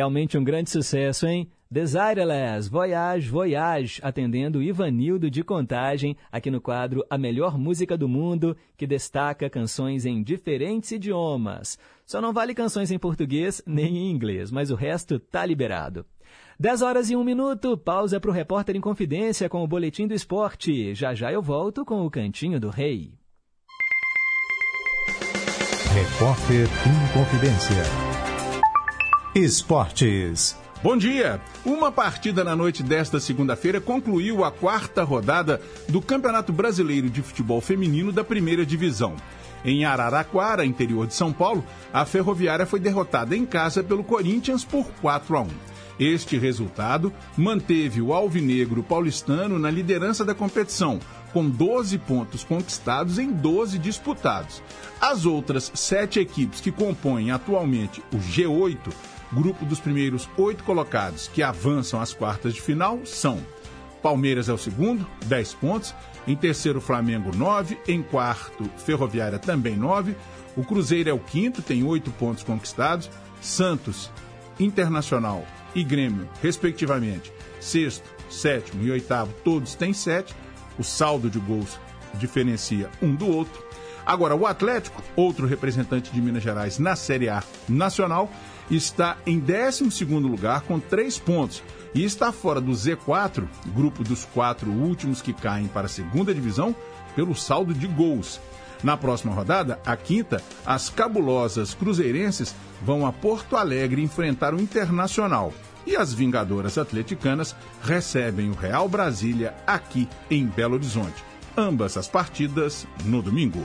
Realmente um grande sucesso, hein? Desireless, Voyage, Voyage, atendendo Ivanildo de Contagem, aqui no quadro A Melhor Música do Mundo, que destaca canções em diferentes idiomas. Só não vale canções em português nem em inglês, mas o resto tá liberado. 10 horas e 1 minuto, pausa para o Repórter em Confidência com o Boletim do Esporte. Já já eu volto com o Cantinho do Rei. Repórter em Confidência. Esportes. Bom dia! Uma partida na noite desta segunda-feira concluiu a quarta rodada do Campeonato Brasileiro de Futebol Feminino da Primeira Divisão. Em Araraquara, interior de São Paulo, a Ferroviária foi derrotada em casa pelo Corinthians por 4 a 1. Este resultado manteve o Alvinegro paulistano na liderança da competição, com 12 pontos conquistados em 12 disputados. As outras sete equipes que compõem atualmente o G8 grupo dos primeiros oito colocados que avançam às quartas de final são Palmeiras é o segundo, 10 pontos. Em terceiro, Flamengo, 9. Em quarto, Ferroviária, também 9. O Cruzeiro é o quinto, tem 8 pontos conquistados. Santos, Internacional e Grêmio, respectivamente, sexto, sétimo e oitavo, todos têm 7. O saldo de gols diferencia um do outro. Agora, o Atlético, outro representante de Minas Gerais na Série A nacional, está em 12 lugar com 3 pontos e está fora do Z4, grupo dos quatro últimos que caem para a segunda divisão, pelo saldo de gols. Na próxima rodada, a quinta, as cabulosas cruzeirenses vão a Porto Alegre enfrentar o Internacional. E as Vingadoras Atleticanas recebem o Real Brasília aqui em Belo Horizonte. Ambas as partidas no domingo.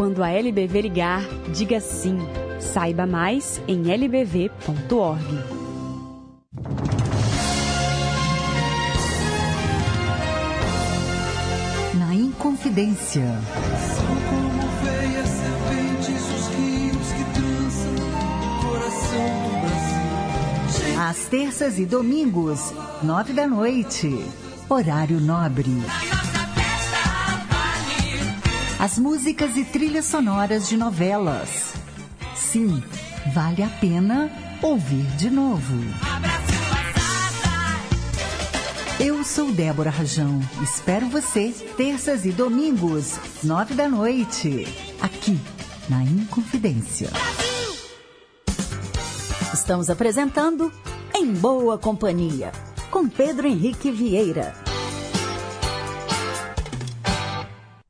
Quando a LBV ligar, diga sim. Saiba mais em lbv.org. Na Inconfidência. São como serpentes os rios que o coração do Brasil. Às terças e domingos, nove da noite. Horário nobre. As músicas e trilhas sonoras de novelas. Sim, vale a pena ouvir de novo. Eu sou Débora Rajão. Espero você terças e domingos, nove da noite, aqui na Inconfidência. Estamos apresentando Em Boa Companhia, com Pedro Henrique Vieira.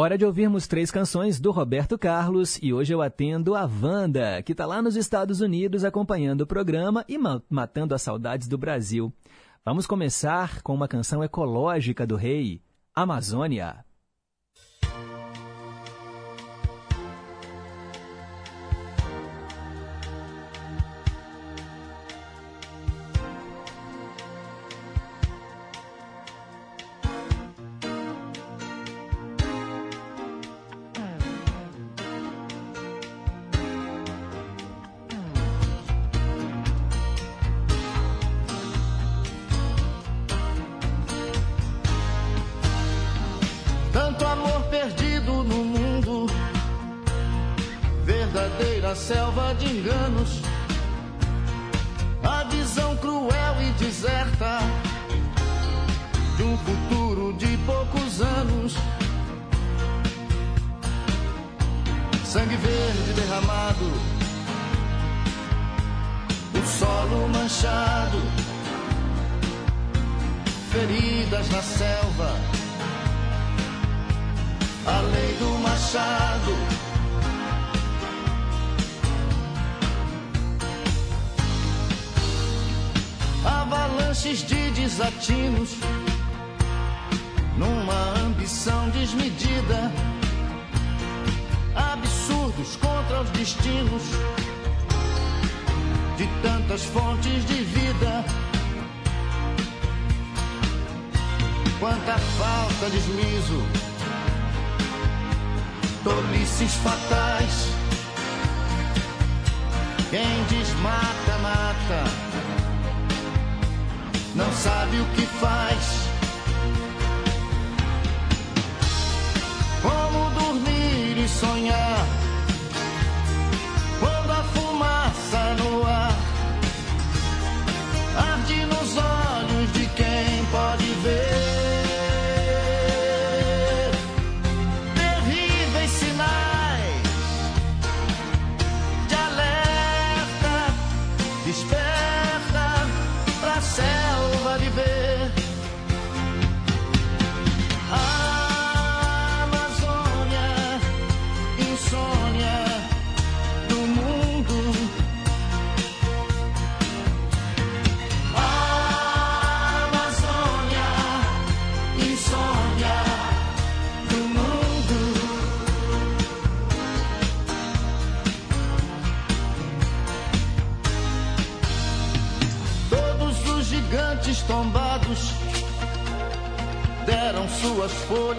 Hora de ouvirmos três canções do Roberto Carlos e hoje eu atendo a Wanda, que está lá nos Estados Unidos acompanhando o programa e ma matando as saudades do Brasil. Vamos começar com uma canção ecológica do rei, Amazônia.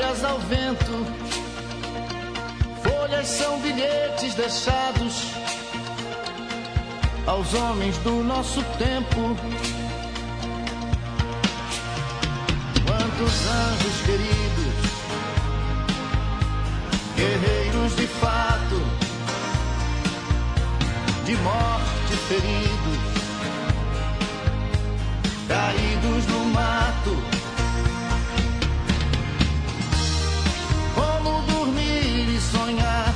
folhas ao vento. Folhas são bilhetes deixados aos homens do nosso tempo. Quantos anjos queridos, guerreiros de fato, de morte feridos, caídos no mato sonhar.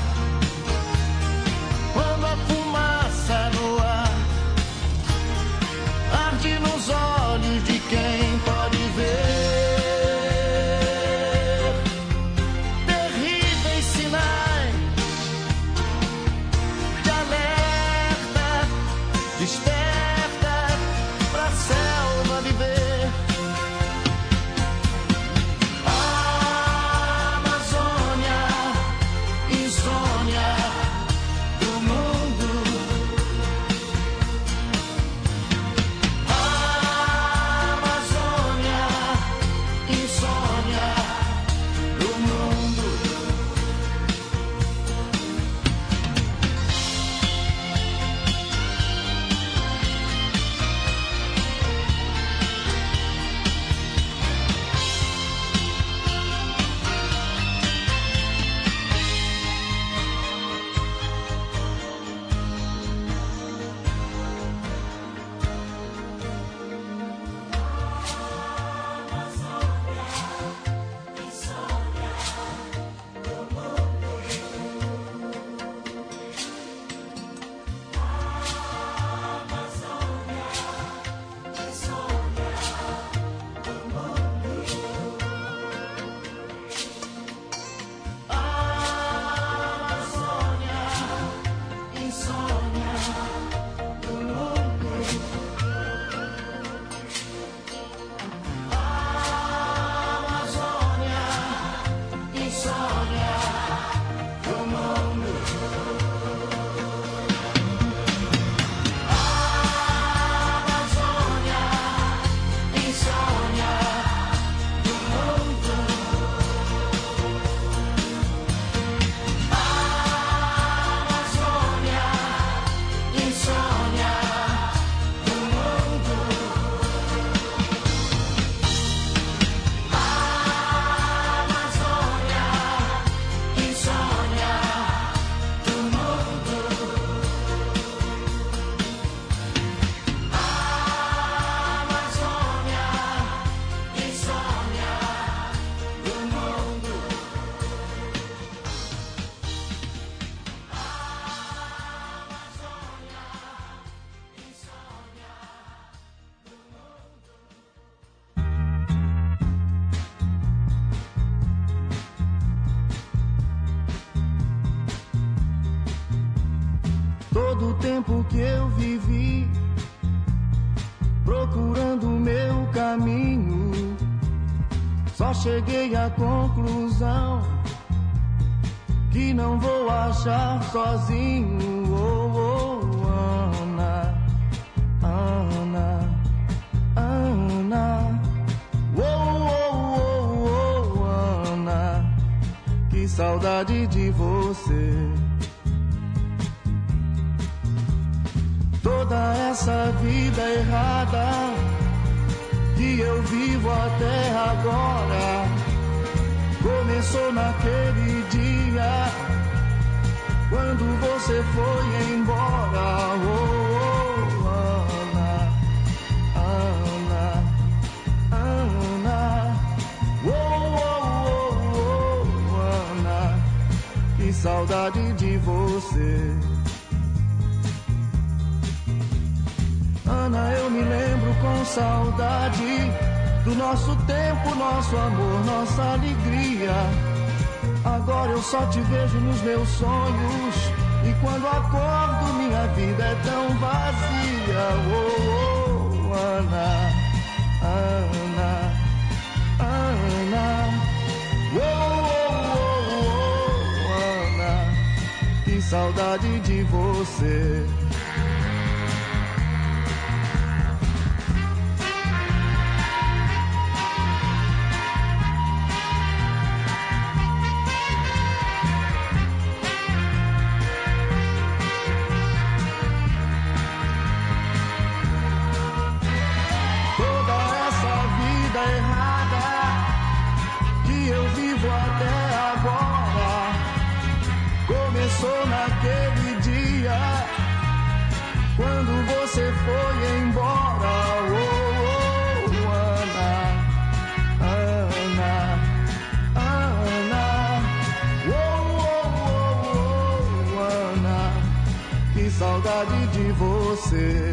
conclusão que não vou achar sozinho. Oh, oh, Ana, Ana, Ana. Oh, oh, oh, oh, Ana, que saudade de você. Toda essa vida errada que eu vivo até agora começou naquele dia quando você foi embora. Oh, oh, Ana, Ana, Ana. Oh, oh, oh, oh, Ana, que saudade de você. Ana, eu me lembro com saudade do nosso tempo, nosso amor, nossa alegria. Agora eu só te vejo nos meus sonhos. E quando acordo, minha vida é tão vazia. Oh, oh Ana, Ana, Ana. Oh, oh, oh, oh, Ana, que saudade de você. Você.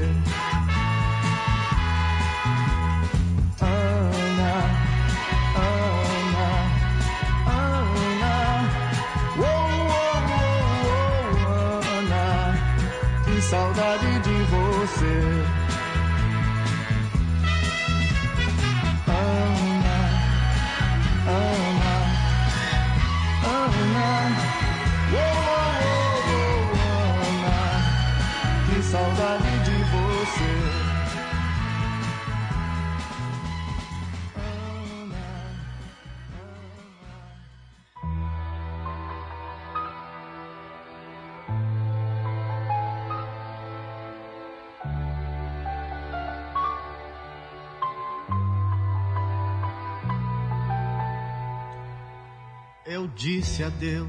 Disse adeus,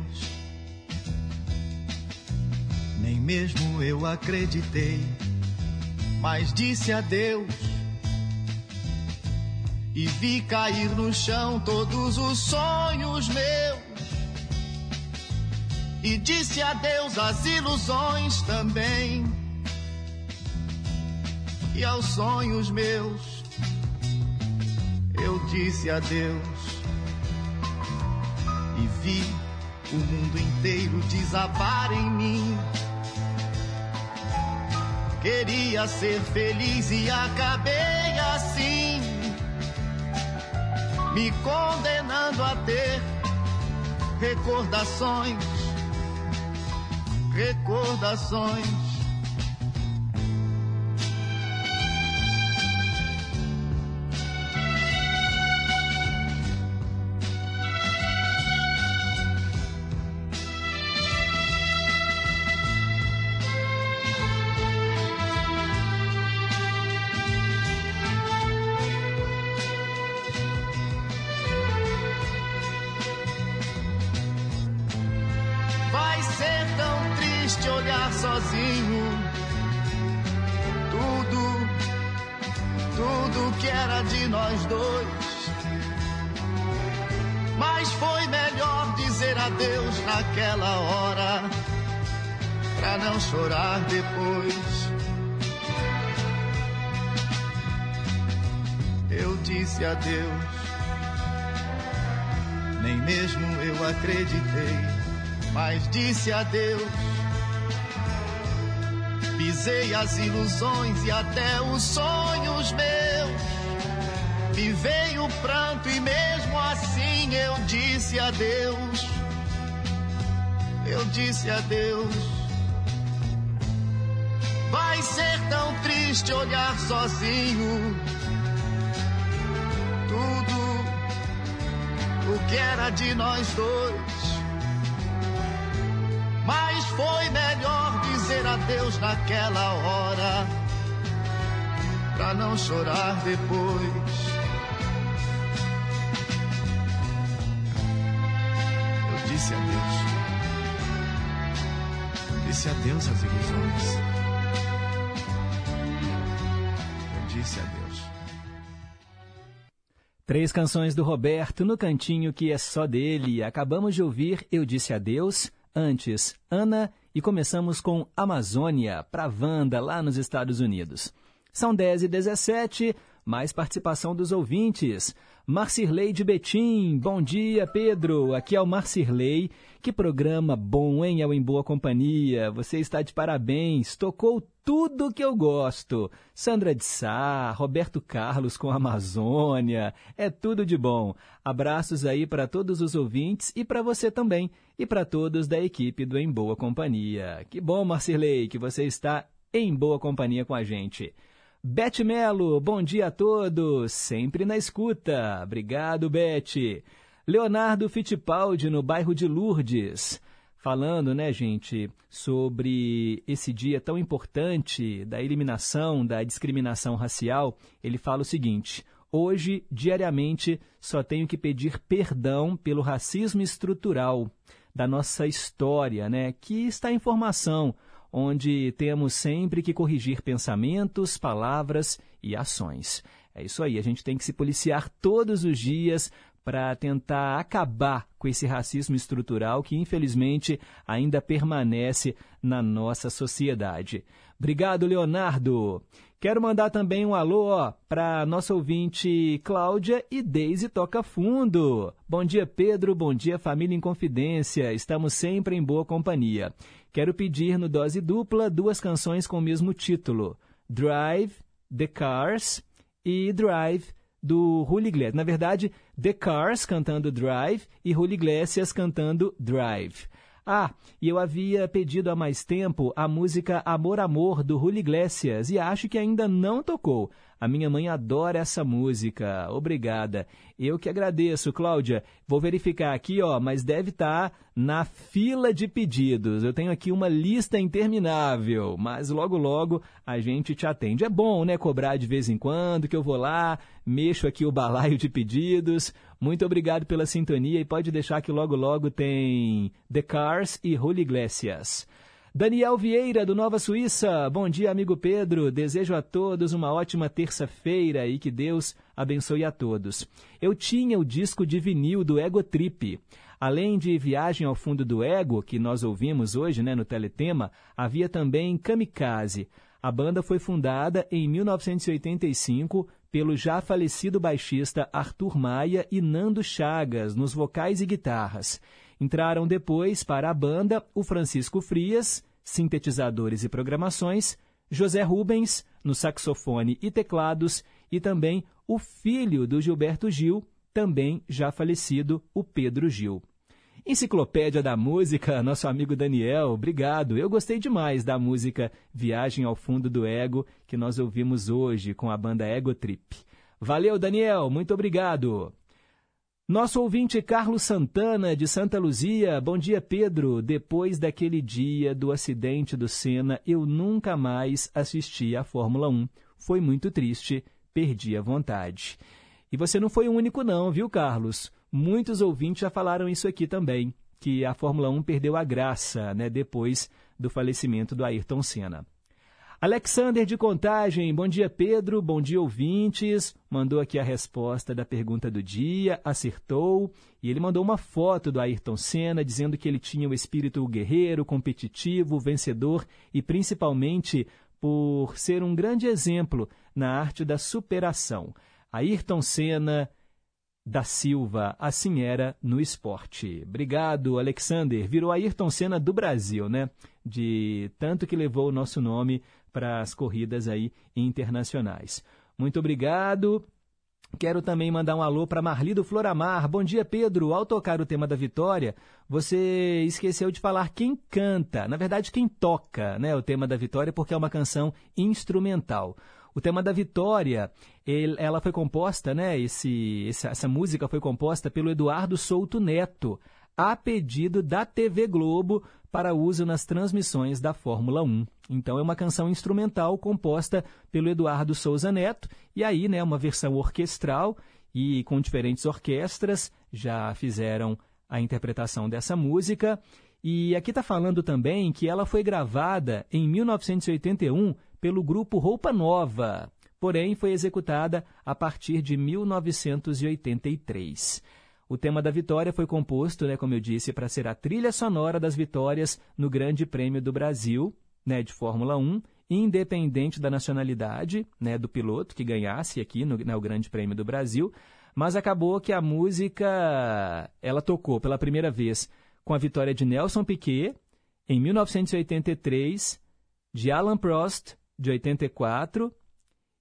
nem mesmo eu acreditei, mas disse adeus. E vi cair no chão todos os sonhos meus. E disse adeus às ilusões também. E aos sonhos meus, eu disse adeus e vi o mundo inteiro desabar em mim. Queria ser feliz e acabei assim, me condenando a ter recordações, recordações. Disse adeus, nem mesmo eu acreditei mas disse adeus. Pisei as ilusões e até os sonhos meus. Me veio o pranto e mesmo assim eu disse adeus. Eu disse adeus. Vai ser tão triste olhar sozinho. Que era de nós dois Mas foi melhor dizer adeus naquela hora, pra não chorar depois. Eu disse adeus. Disse adeus às ilusões. Eu disse adeus. Três canções do Roberto no cantinho que é só dele. Acabamos de ouvir Eu Disse Adeus, antes Ana e começamos com Amazônia, para Wanda, lá nos Estados Unidos. São 10 e 17, mais participação dos ouvintes. Marcirley de Betim, bom dia, Pedro. Aqui é o Marcirley. Que programa bom, hein? É o Em Boa Companhia. Você está de parabéns. Tocou tudo que eu gosto. Sandra de Sá, Roberto Carlos com Amazônia. É tudo de bom. Abraços aí para todos os ouvintes e para você também. E para todos da equipe do Em Boa Companhia. Que bom, Marcirley, que você está em boa companhia com a gente. Bete Melo, bom dia a todos, sempre na escuta. Obrigado, Bete. Leonardo Fittipaldi, no bairro de Lourdes. Falando, né, gente, sobre esse dia tão importante da eliminação da discriminação racial, ele fala o seguinte: Hoje, diariamente, só tenho que pedir perdão pelo racismo estrutural da nossa história, né, que está em formação onde temos sempre que corrigir pensamentos, palavras e ações. É isso aí, a gente tem que se policiar todos os dias para tentar acabar com esse racismo estrutural que, infelizmente, ainda permanece na nossa sociedade. Obrigado, Leonardo. Quero mandar também um alô para nossa ouvinte Cláudia e Deise Toca Fundo. Bom dia, Pedro. Bom dia, família em confidência. Estamos sempre em boa companhia. Quero pedir no dose dupla duas canções com o mesmo título: Drive, The Cars e Drive do Julio Iglesias. Na verdade, The Cars cantando Drive e Julio Iglesias cantando Drive. Ah, e eu havia pedido há mais tempo a música Amor Amor do Julio Iglesias e acho que ainda não tocou. A minha mãe adora essa música. Obrigada. Eu que agradeço, Cláudia. Vou verificar aqui, ó, mas deve estar tá na fila de pedidos. Eu tenho aqui uma lista interminável, mas logo logo a gente te atende. É bom, né, cobrar de vez em quando, que eu vou lá, mexo aqui o balaio de pedidos. Muito obrigado pela sintonia e pode deixar que logo logo tem The Cars e Julio Iglesias. Daniel Vieira, do Nova Suíça. Bom dia, amigo Pedro. Desejo a todos uma ótima terça-feira e que Deus abençoe a todos. Eu tinha o disco de vinil do Ego Trip. Além de Viagem ao Fundo do Ego, que nós ouvimos hoje né, no Teletema, havia também Kamikaze. A banda foi fundada em 1985 pelo já falecido baixista Arthur Maia e Nando Chagas nos vocais e guitarras. Entraram depois para a banda o Francisco Frias, sintetizadores e programações, José Rubens, no saxofone e teclados, e também o filho do Gilberto Gil, também já falecido, o Pedro Gil. Enciclopédia da Música, [laughs] nosso amigo Daniel, obrigado. Eu gostei demais da música Viagem ao Fundo do Ego, que nós ouvimos hoje com a banda Ego Trip. Valeu, Daniel, muito obrigado. Nosso ouvinte Carlos Santana, de Santa Luzia. Bom dia, Pedro. Depois daquele dia do acidente do Senna, eu nunca mais assisti à Fórmula 1. Foi muito triste, perdi a vontade. E você não foi o único, não, viu, Carlos? Muitos ouvintes já falaram isso aqui também, que a Fórmula 1 perdeu a graça né, depois do falecimento do Ayrton Senna. Alexander de Contagem, bom dia Pedro, bom dia ouvintes. Mandou aqui a resposta da pergunta do dia, acertou. E ele mandou uma foto do Ayrton Senna dizendo que ele tinha o espírito guerreiro, competitivo, vencedor e principalmente por ser um grande exemplo na arte da superação. Ayrton Senna da Silva, assim era no esporte. Obrigado, Alexander. Virou Ayrton Senna do Brasil, né? De tanto que levou o nosso nome para as corridas aí internacionais. Muito obrigado. Quero também mandar um alô para Marli do Floramar. Bom dia, Pedro. Ao tocar o tema da vitória, você esqueceu de falar quem canta. Na verdade, quem toca né, o tema da vitória, porque é uma canção instrumental. O tema da vitória, ele, ela foi composta, né? Esse, essa música foi composta pelo Eduardo Souto Neto, a pedido da TV Globo para uso nas transmissões da Fórmula 1. Então é uma canção instrumental composta pelo Eduardo Souza Neto e aí, né, uma versão orquestral e com diferentes orquestras já fizeram a interpretação dessa música. E aqui está falando também que ela foi gravada em 1981 pelo grupo Roupa Nova, porém foi executada a partir de 1983. O tema da vitória foi composto, né, como eu disse, para ser a trilha sonora das vitórias no Grande Prêmio do Brasil, né, de Fórmula 1, independente da nacionalidade né, do piloto que ganhasse aqui no, né, Grande Prêmio do Brasil. Mas acabou que a música ela tocou pela primeira vez com a vitória de Nelson Piquet em 1983, de Alan Prost de 84,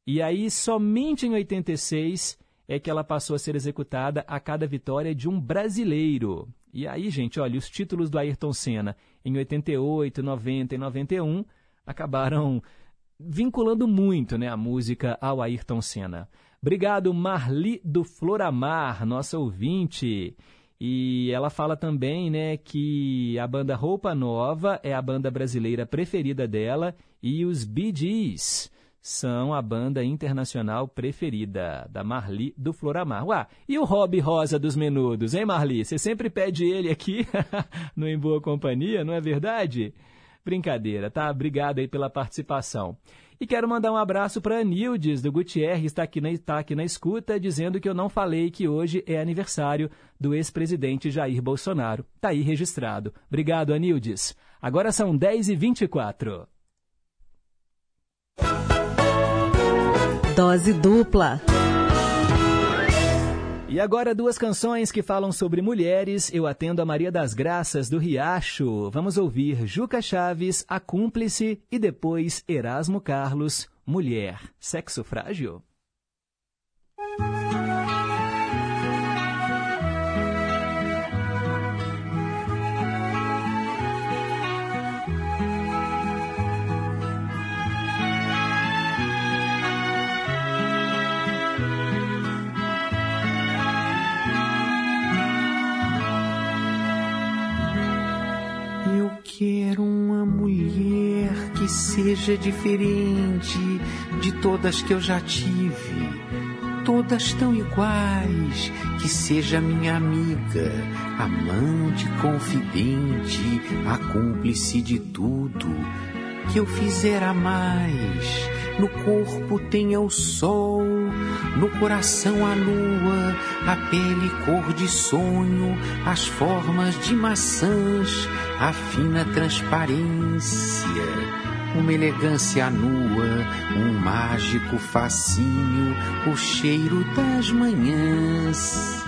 e aí somente em 86 é que ela passou a ser executada a cada vitória de um brasileiro. E aí, gente, olha, os títulos do Ayrton Senna em 88, 90 e 91 acabaram vinculando muito né, a música ao Ayrton Senna. Obrigado, Marli do Floramar, nossa ouvinte. E ela fala também né, que a banda Roupa Nova é a banda brasileira preferida dela e os Bee Gees são a banda internacional preferida da Marli do Floramar. Uá, e o Rob Rosa dos Menudos, hein, Marli? Você sempre pede ele aqui [laughs] no Em Boa Companhia, não é verdade? Brincadeira, tá? Obrigado aí pela participação. E quero mandar um abraço para a Nildes do Gutierrez, está aqui, na, está aqui na escuta, dizendo que eu não falei que hoje é aniversário do ex-presidente Jair Bolsonaro. Está aí registrado. Obrigado, Anildes. Agora são 10h24. Dose dupla. E agora duas canções que falam sobre mulheres. Eu atendo a Maria das Graças do Riacho. Vamos ouvir Juca Chaves, A Cúmplice e depois Erasmo Carlos, Mulher, Sexo Frágil. Quero uma mulher que seja diferente de todas que eu já tive. Todas tão iguais, que seja minha amiga, amante, confidente, a cúmplice de tudo que eu fizer a mais. No corpo tenha o sol, no coração a lua, a pele cor de sonho, as formas de maçãs, a fina transparência, uma elegância nua, um mágico fascínio, o cheiro das manhãs.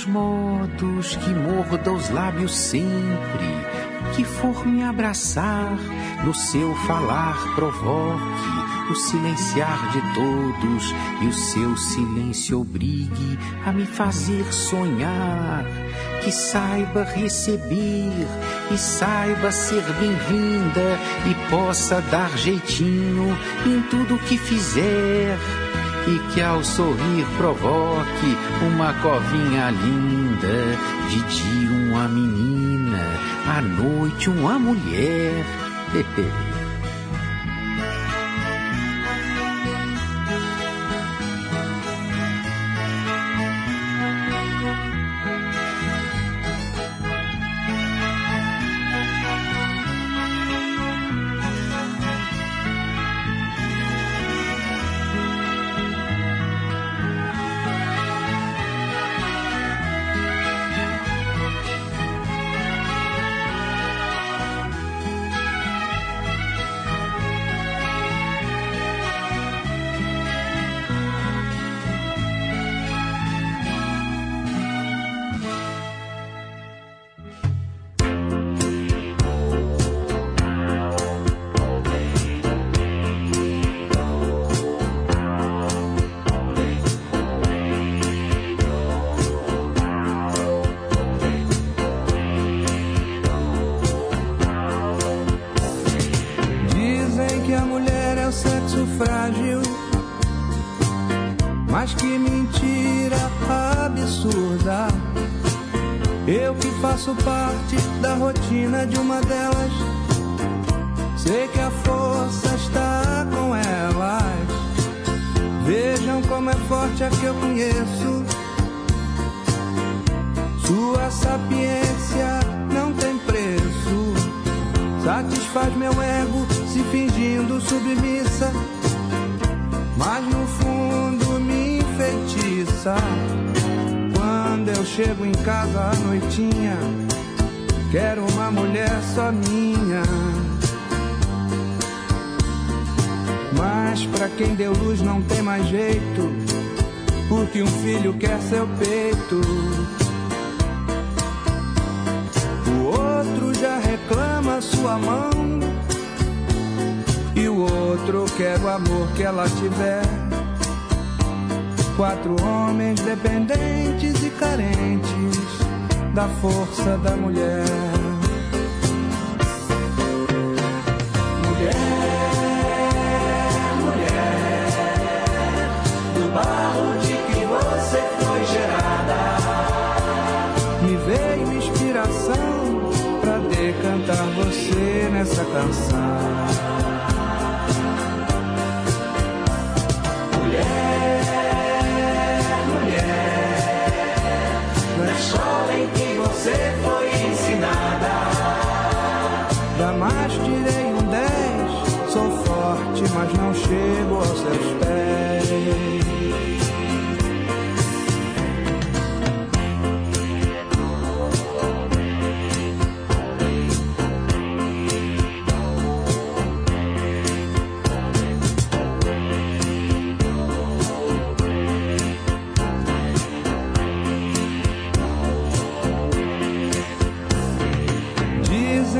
Dos modos que morda os lábios sempre, que for me abraçar, no seu falar provoque o silenciar de todos e o seu silêncio obrigue a me fazer sonhar. Que saiba receber e saiba ser bem-vinda e possa dar jeitinho em tudo que fizer e que ao sorrir provoque uma covinha linda, de dia uma menina, à noite uma mulher. [laughs]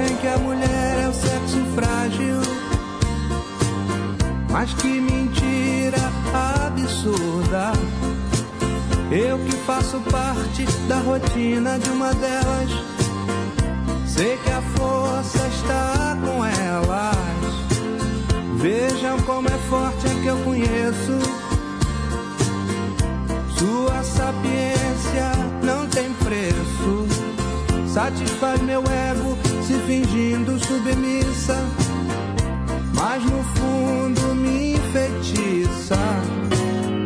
Dizem que a mulher é o sexo frágil, mas que mentira absurda. Eu que faço parte da rotina de uma delas, sei que a força está com elas. Vejam como é forte a que eu conheço. Sua sapiência não tem preço. Satisfaz meu ego se fingindo submissa. Mas no fundo me enfeitiça.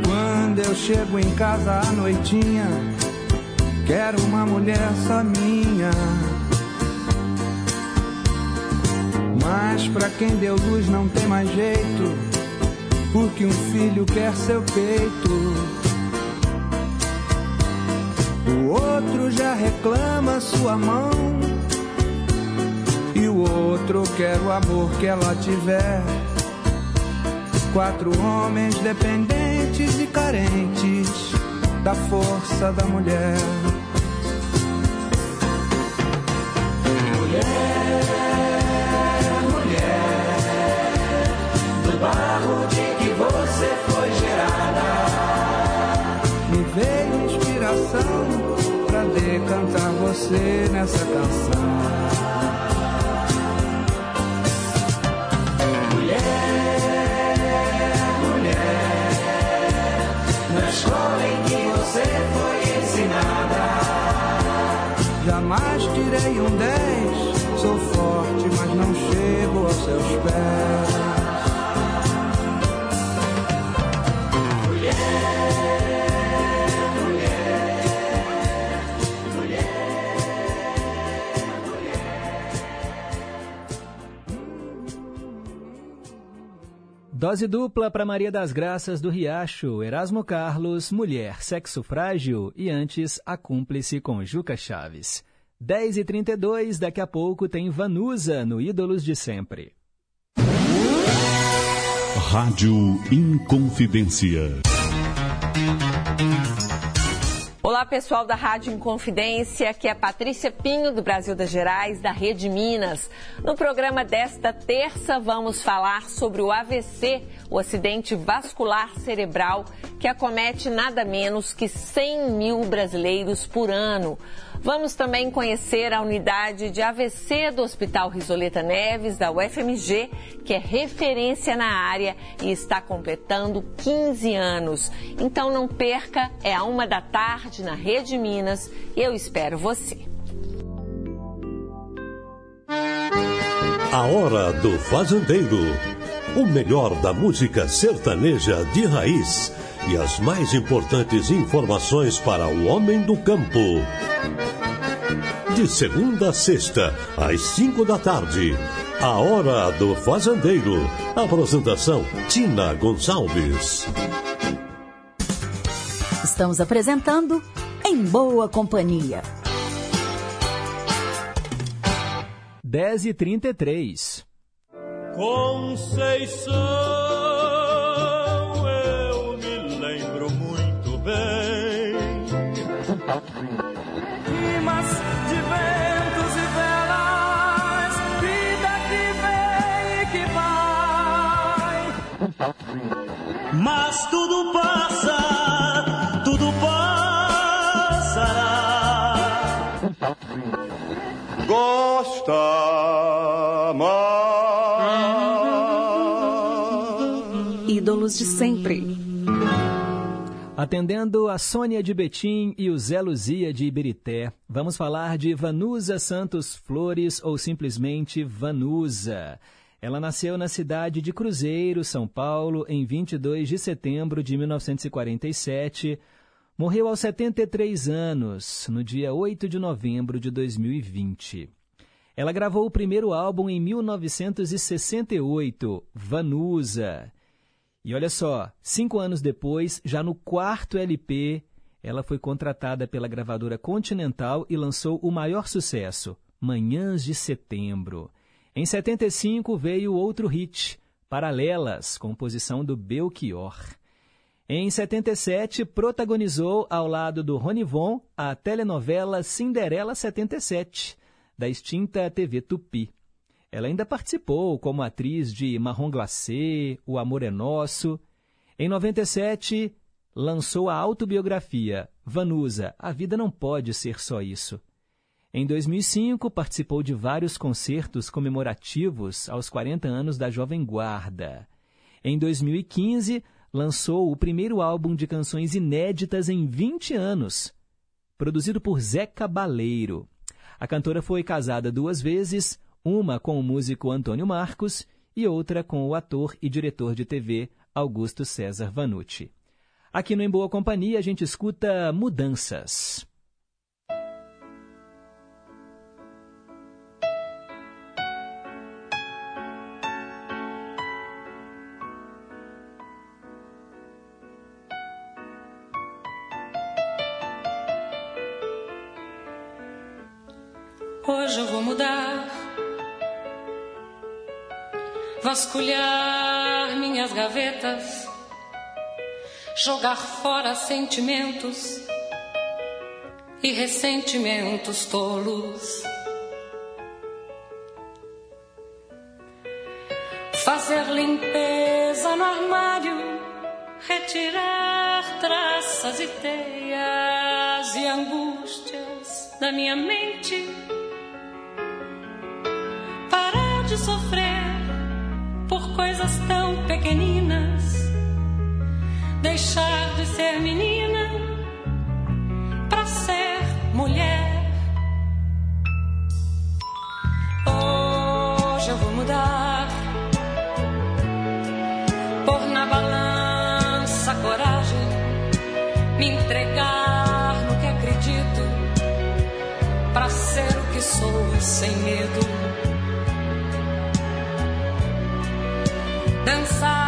Quando eu chego em casa à noitinha, quero uma mulher só minha. Mas pra quem deu luz não tem mais jeito, porque um filho quer seu peito. O outro já reclama sua mão. E o outro quer o amor que ela tiver. Quatro homens dependentes e carentes da força da mulher. Mulher, mulher, do barro de que você foi gerada. Me veio inspiração pra decantar você nessa canção. Escola em que você foi ensinada. Jamais tirei um 10, sou forte, mas não chego aos seus pés. Dose dupla para Maria das Graças do Riacho, Erasmo Carlos, Mulher, Sexo Frágil e antes a cúmplice com Juca Chaves. 10 e 32 daqui a pouco tem Vanusa no Ídolos de Sempre. Rádio Inconfidência. Olá, pessoal da Rádio Inconfidência, aqui é Patrícia Pinho, do Brasil das Gerais, da Rede Minas. No programa desta terça, vamos falar sobre o AVC, o acidente vascular cerebral, que acomete nada menos que 100 mil brasileiros por ano. Vamos também conhecer a unidade de AVC do Hospital Risoleta Neves, da UFMG, que é referência na área e está completando 15 anos. Então não perca, é a uma da tarde na Rede Minas eu espero você. A Hora do Fazendeiro. O melhor da música sertaneja de raiz e as mais importantes informações para o homem do campo. De segunda a sexta, às cinco da tarde. A Hora do Fazendeiro. Apresentação: Tina Gonçalves. Estamos apresentando Em Boa Companhia. 10 e 33 Conceição, Mas tudo passa, tudo passará. Gosta mais. Ídolos de sempre. Atendendo a Sônia de Betim e o Zé Luzia de Iberité, vamos falar de Vanusa Santos Flores ou simplesmente Vanusa. Ela nasceu na cidade de Cruzeiro, São Paulo, em 22 de setembro de 1947. Morreu aos 73 anos, no dia 8 de novembro de 2020. Ela gravou o primeiro álbum em 1968, Vanusa. E olha só, cinco anos depois, já no quarto LP, ela foi contratada pela gravadora Continental e lançou o maior sucesso, Manhãs de Setembro. Em 75 veio outro hit, Paralelas, composição do Belchior. Em 77, protagonizou ao lado do Ronivon a telenovela Cinderela 77, da extinta TV Tupi. Ela ainda participou como atriz de Marrom Glacé, O Amor é Nosso. Em 97, lançou a autobiografia Vanusa, A Vida Não Pode Ser Só Isso. Em 2005, participou de vários concertos comemorativos aos 40 anos da Jovem Guarda. Em 2015, lançou o primeiro álbum de canções inéditas em 20 anos, produzido por Zé Cabaleiro. A cantora foi casada duas vezes, uma com o músico Antônio Marcos e outra com o ator e diretor de TV Augusto César Vanucci. Aqui no Em Boa Companhia a gente escuta Mudanças. Vasculhar minhas gavetas, jogar fora sentimentos e ressentimentos tolos. Fazer limpeza no armário, retirar traças e teias e angústias da minha mente de sofrer coisas tão pequeninas, deixar de ser menina para ser mulher. Hoje eu vou mudar, pôr na balança a coragem, me entregar no que acredito, para ser o que sou sem medo. Dançar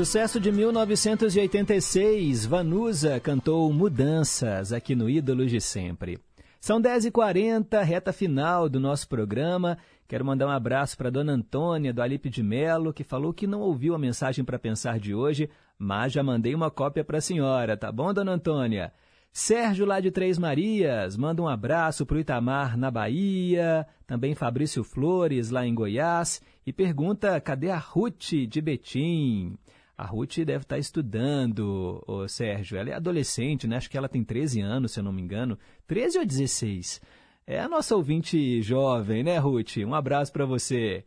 Sucesso de 1986, Vanusa cantou Mudanças aqui no Ídolos de Sempre. São 10h40, reta final do nosso programa. Quero mandar um abraço para Dona Antônia, do Alipe de Melo, que falou que não ouviu a mensagem para pensar de hoje, mas já mandei uma cópia para a senhora, tá bom, Dona Antônia? Sérgio, lá de Três Marias, manda um abraço para o Itamar, na Bahia. Também Fabrício Flores, lá em Goiás. E pergunta, cadê a Ruth, de Betim? A Ruth deve estar estudando, ô Sérgio. Ela é adolescente, né? Acho que ela tem 13 anos, se eu não me engano. 13 ou 16? É a nossa ouvinte jovem, né, Ruth? Um abraço para você.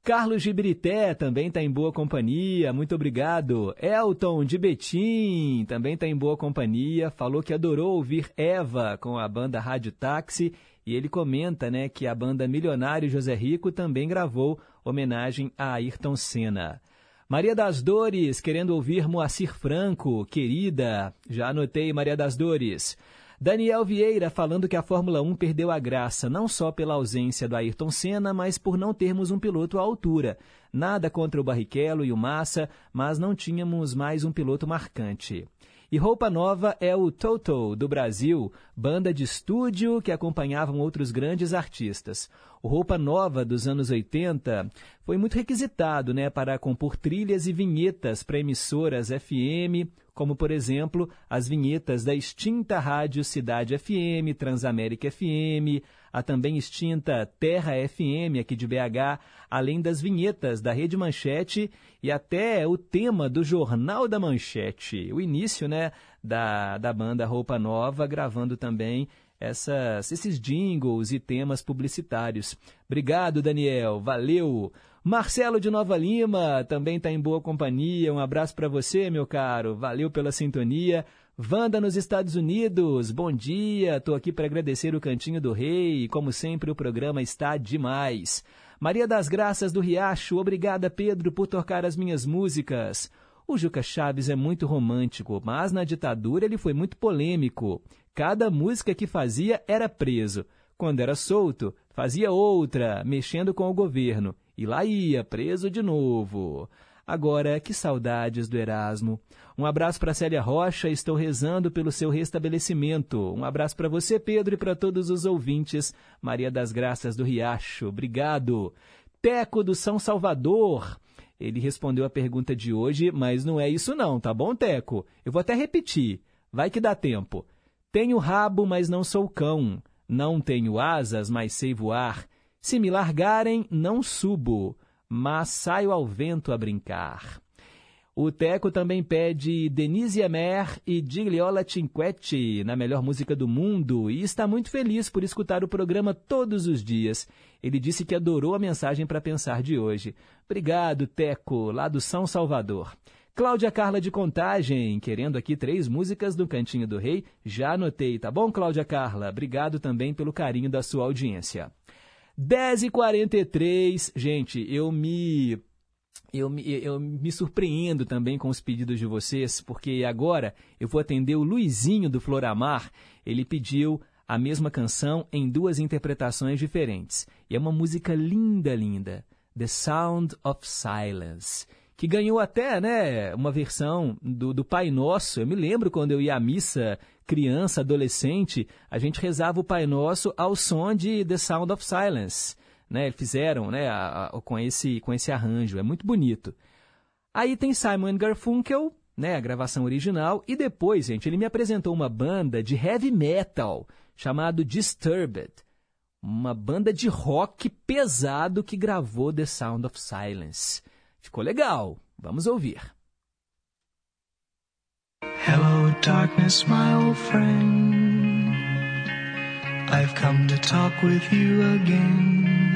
Carlos Gibrité também está em boa companhia, muito obrigado. Elton de Betim também está em boa companhia, falou que adorou ouvir Eva com a banda Rádio Táxi e ele comenta né, que a banda Milionário José Rico também gravou homenagem a Ayrton Senna. Maria das Dores, querendo ouvir Moacir Franco, querida. Já anotei, Maria das Dores. Daniel Vieira falando que a Fórmula 1 perdeu a graça, não só pela ausência do Ayrton Senna, mas por não termos um piloto à altura. Nada contra o Barrichello e o Massa, mas não tínhamos mais um piloto marcante. E Roupa Nova é o Toto do Brasil, banda de estúdio que acompanhavam outros grandes artistas. O Roupa Nova dos anos 80 foi muito requisitado né, para compor trilhas e vinhetas para emissoras FM, como por exemplo as vinhetas da extinta rádio Cidade FM, Transamérica FM, a também extinta Terra FM aqui de BH, além das vinhetas da Rede Manchete e até o tema do Jornal da Manchete, o início né, da, da banda Roupa Nova, gravando também essas, esses jingles e temas publicitários. Obrigado, Daniel. Valeu! Marcelo de Nova Lima também está em boa companhia. Um abraço para você, meu caro. Valeu pela sintonia. Wanda nos Estados Unidos, bom dia. Estou aqui para agradecer o Cantinho do Rei. Como sempre, o programa está demais. Maria das Graças do Riacho, obrigada, Pedro, por tocar as minhas músicas. O Juca Chaves é muito romântico, mas na ditadura ele foi muito polêmico. Cada música que fazia era preso. Quando era solto, fazia outra, mexendo com o governo. E lá ia, preso de novo. Agora, que saudades do Erasmo. Um abraço para Célia Rocha, estou rezando pelo seu restabelecimento. Um abraço para você, Pedro, e para todos os ouvintes. Maria das Graças do Riacho, obrigado. Teco do São Salvador. Ele respondeu a pergunta de hoje, mas não é isso não, tá bom, Teco? Eu vou até repetir, vai que dá tempo. Tenho rabo, mas não sou cão. Não tenho asas, mas sei voar. Se me largarem, não subo, mas saio ao vento a brincar. O Teco também pede Denise Emer e Gigliola Cinquetti na melhor música do mundo e está muito feliz por escutar o programa todos os dias. Ele disse que adorou a mensagem para pensar de hoje. Obrigado, Teco, lá do São Salvador. Cláudia Carla de Contagem, querendo aqui três músicas do Cantinho do Rei. Já anotei, tá bom, Cláudia Carla? Obrigado também pelo carinho da sua audiência. 10h43, gente, eu me eu eu me surpreendo também com os pedidos de vocês, porque agora eu vou atender o Luizinho do Floramar. Ele pediu a mesma canção em duas interpretações diferentes. E é uma música linda, linda. The Sound of Silence. Que ganhou até né, uma versão do, do Pai Nosso. Eu me lembro quando eu ia à missa, criança, adolescente, a gente rezava o Pai Nosso ao som de The Sound of Silence né? Fizeram, né? A, a, com esse com esse arranjo, é muito bonito. Aí tem Simon Garfunkel, né? A gravação original e depois, gente, ele me apresentou uma banda de heavy metal chamado Disturbed, uma banda de rock pesado que gravou The Sound of Silence. Ficou legal. Vamos ouvir. Hello, darkness, my old friend. I've come to talk with you again.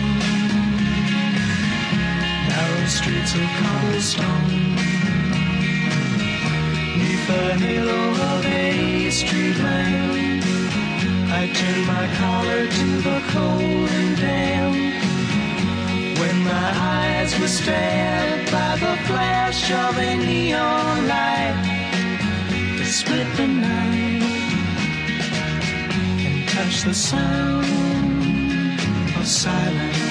narrow streets of cobblestone. Neath the halo of a street lamp, I turned my collar to the cold and damp. When my eyes were stabbed by the flash of a neon light that split the night and touched the sound of silence.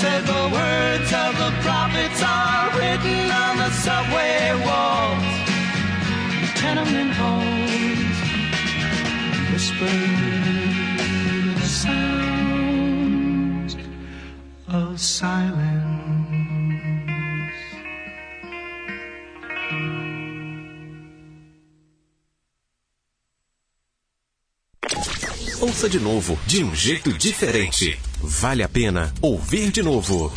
said the words of the prophets are written on subway walls, tenement halls, whispered sounds of silence. Ouça de novo, de um jeito diferente. Vale a pena ouvir de novo.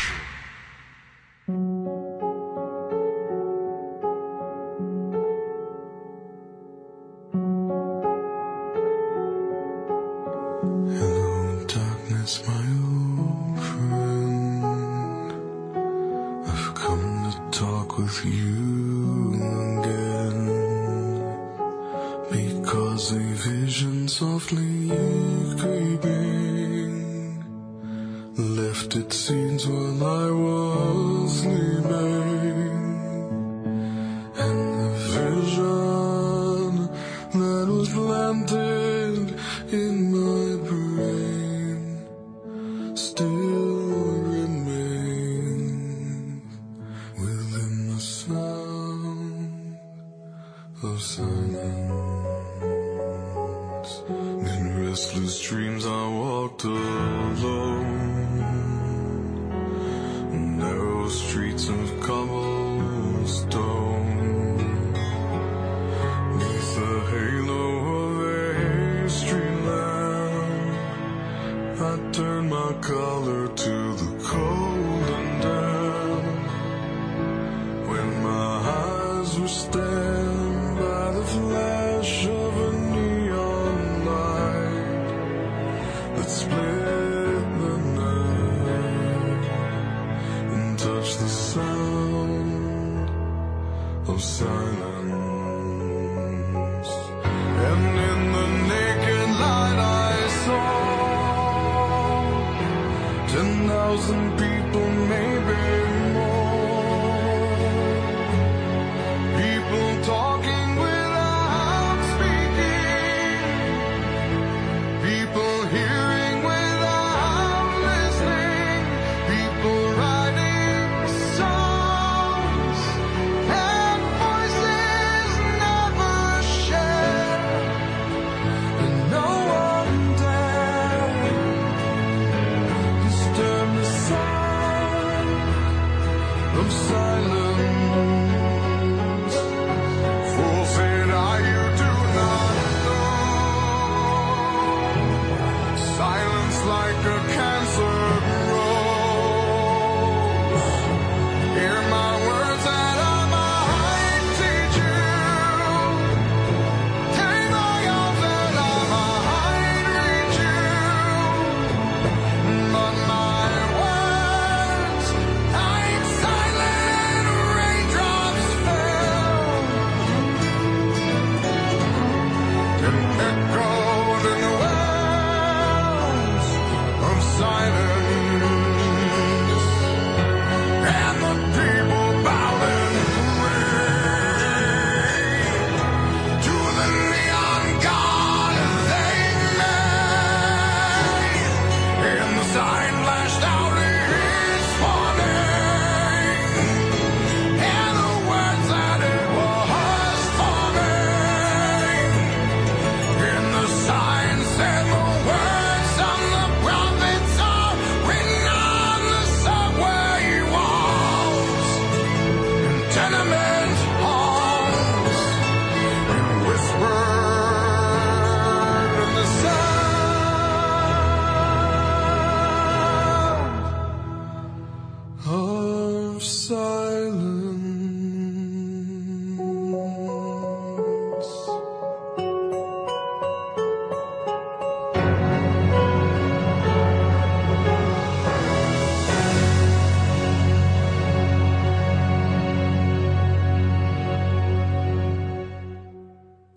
Left its seeds while I was sleeping.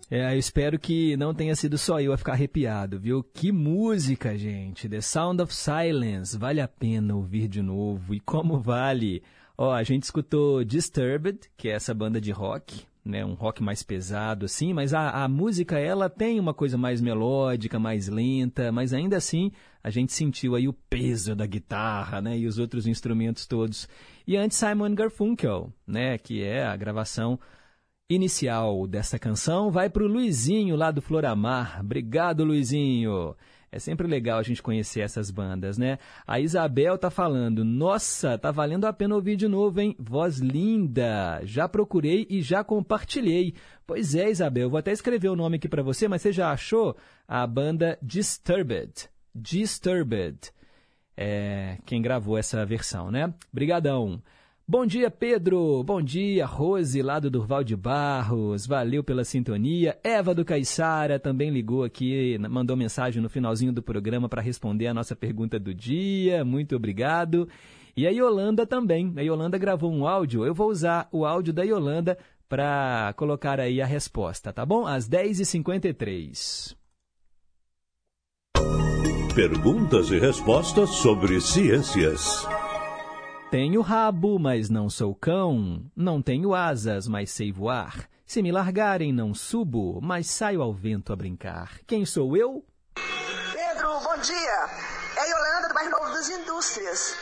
É, eu espero que não tenha sido só eu a ficar arrepiado, viu? Que música, gente! The Sound of Silence. Vale a pena ouvir de novo. E como vale? Ó, a gente escutou Disturbed, que é essa banda de rock, né? Um rock mais pesado, assim, mas a, a música, ela tem uma coisa mais melódica, mais lenta, mas ainda assim a gente sentiu aí o peso da guitarra, né? E os outros instrumentos todos. E antes Simon Garfunkel, né? Que é a gravação inicial dessa canção vai para o Luizinho lá do Floramar. Obrigado, Luizinho. É sempre legal a gente conhecer essas bandas, né? A Isabel tá falando, nossa, tá valendo a pena ouvir de novo, hein? Voz linda. Já procurei e já compartilhei. Pois é, Isabel, vou até escrever o nome aqui para você, mas você já achou a banda Disturbed? Disturbed. É, quem gravou essa versão, né? Brigadão. Bom dia, Pedro. Bom dia, Rose, lá do Durval de Barros. Valeu pela sintonia. Eva do Caiçara também ligou aqui, mandou mensagem no finalzinho do programa para responder a nossa pergunta do dia. Muito obrigado. E a Yolanda também. A Yolanda gravou um áudio. Eu vou usar o áudio da Yolanda para colocar aí a resposta, tá bom? Às 10h53. Perguntas e respostas sobre ciências. Tenho rabo, mas não sou cão. Não tenho asas, mas sei voar. Se me largarem, não subo, mas saio ao vento a brincar. Quem sou eu? Pedro, bom dia. É Yolanda do Bairro Novo das Indústrias.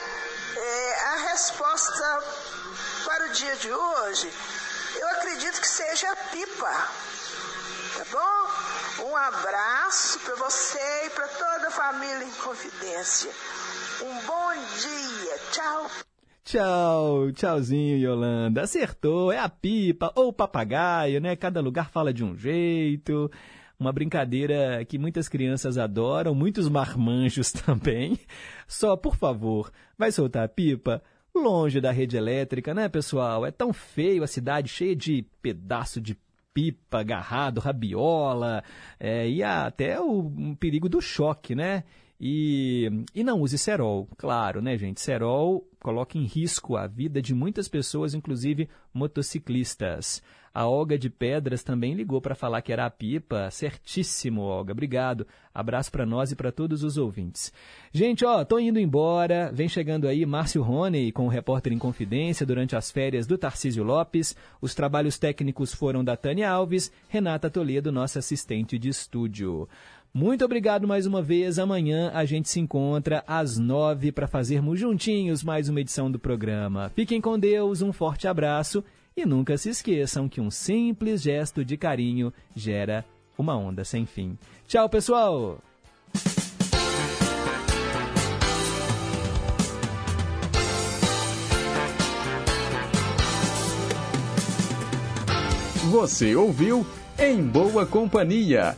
É, a resposta para o dia de hoje, eu acredito que seja a pipa. Tá bom? Um abraço para você e para toda a família em Confidência. Um bom dia. Tchau. Tchau, tchauzinho, Yolanda. Acertou, é a pipa ou o papagaio, né? Cada lugar fala de um jeito. Uma brincadeira que muitas crianças adoram, muitos marmanjos [laughs] também. Só, por favor, vai soltar a pipa longe da rede elétrica, né, pessoal? É tão feio a cidade cheia de pedaço de pipa agarrado, rabiola, é, e até o perigo do choque, né? E, e não use cerol, claro, né, gente? Cerol coloca em risco a vida de muitas pessoas, inclusive motociclistas. A Olga de Pedras também ligou para falar que era a pipa. Certíssimo, Olga. Obrigado. Abraço para nós e para todos os ouvintes. Gente, ó, tô indo embora. Vem chegando aí Márcio Rony com o repórter em confidência durante as férias do Tarcísio Lopes. Os trabalhos técnicos foram da Tânia Alves, Renata Toledo, nossa assistente de estúdio. Muito obrigado mais uma vez. Amanhã a gente se encontra às nove para fazermos juntinhos mais uma edição do programa. Fiquem com Deus, um forte abraço e nunca se esqueçam que um simples gesto de carinho gera uma onda sem fim. Tchau, pessoal! Você ouviu Em Boa Companhia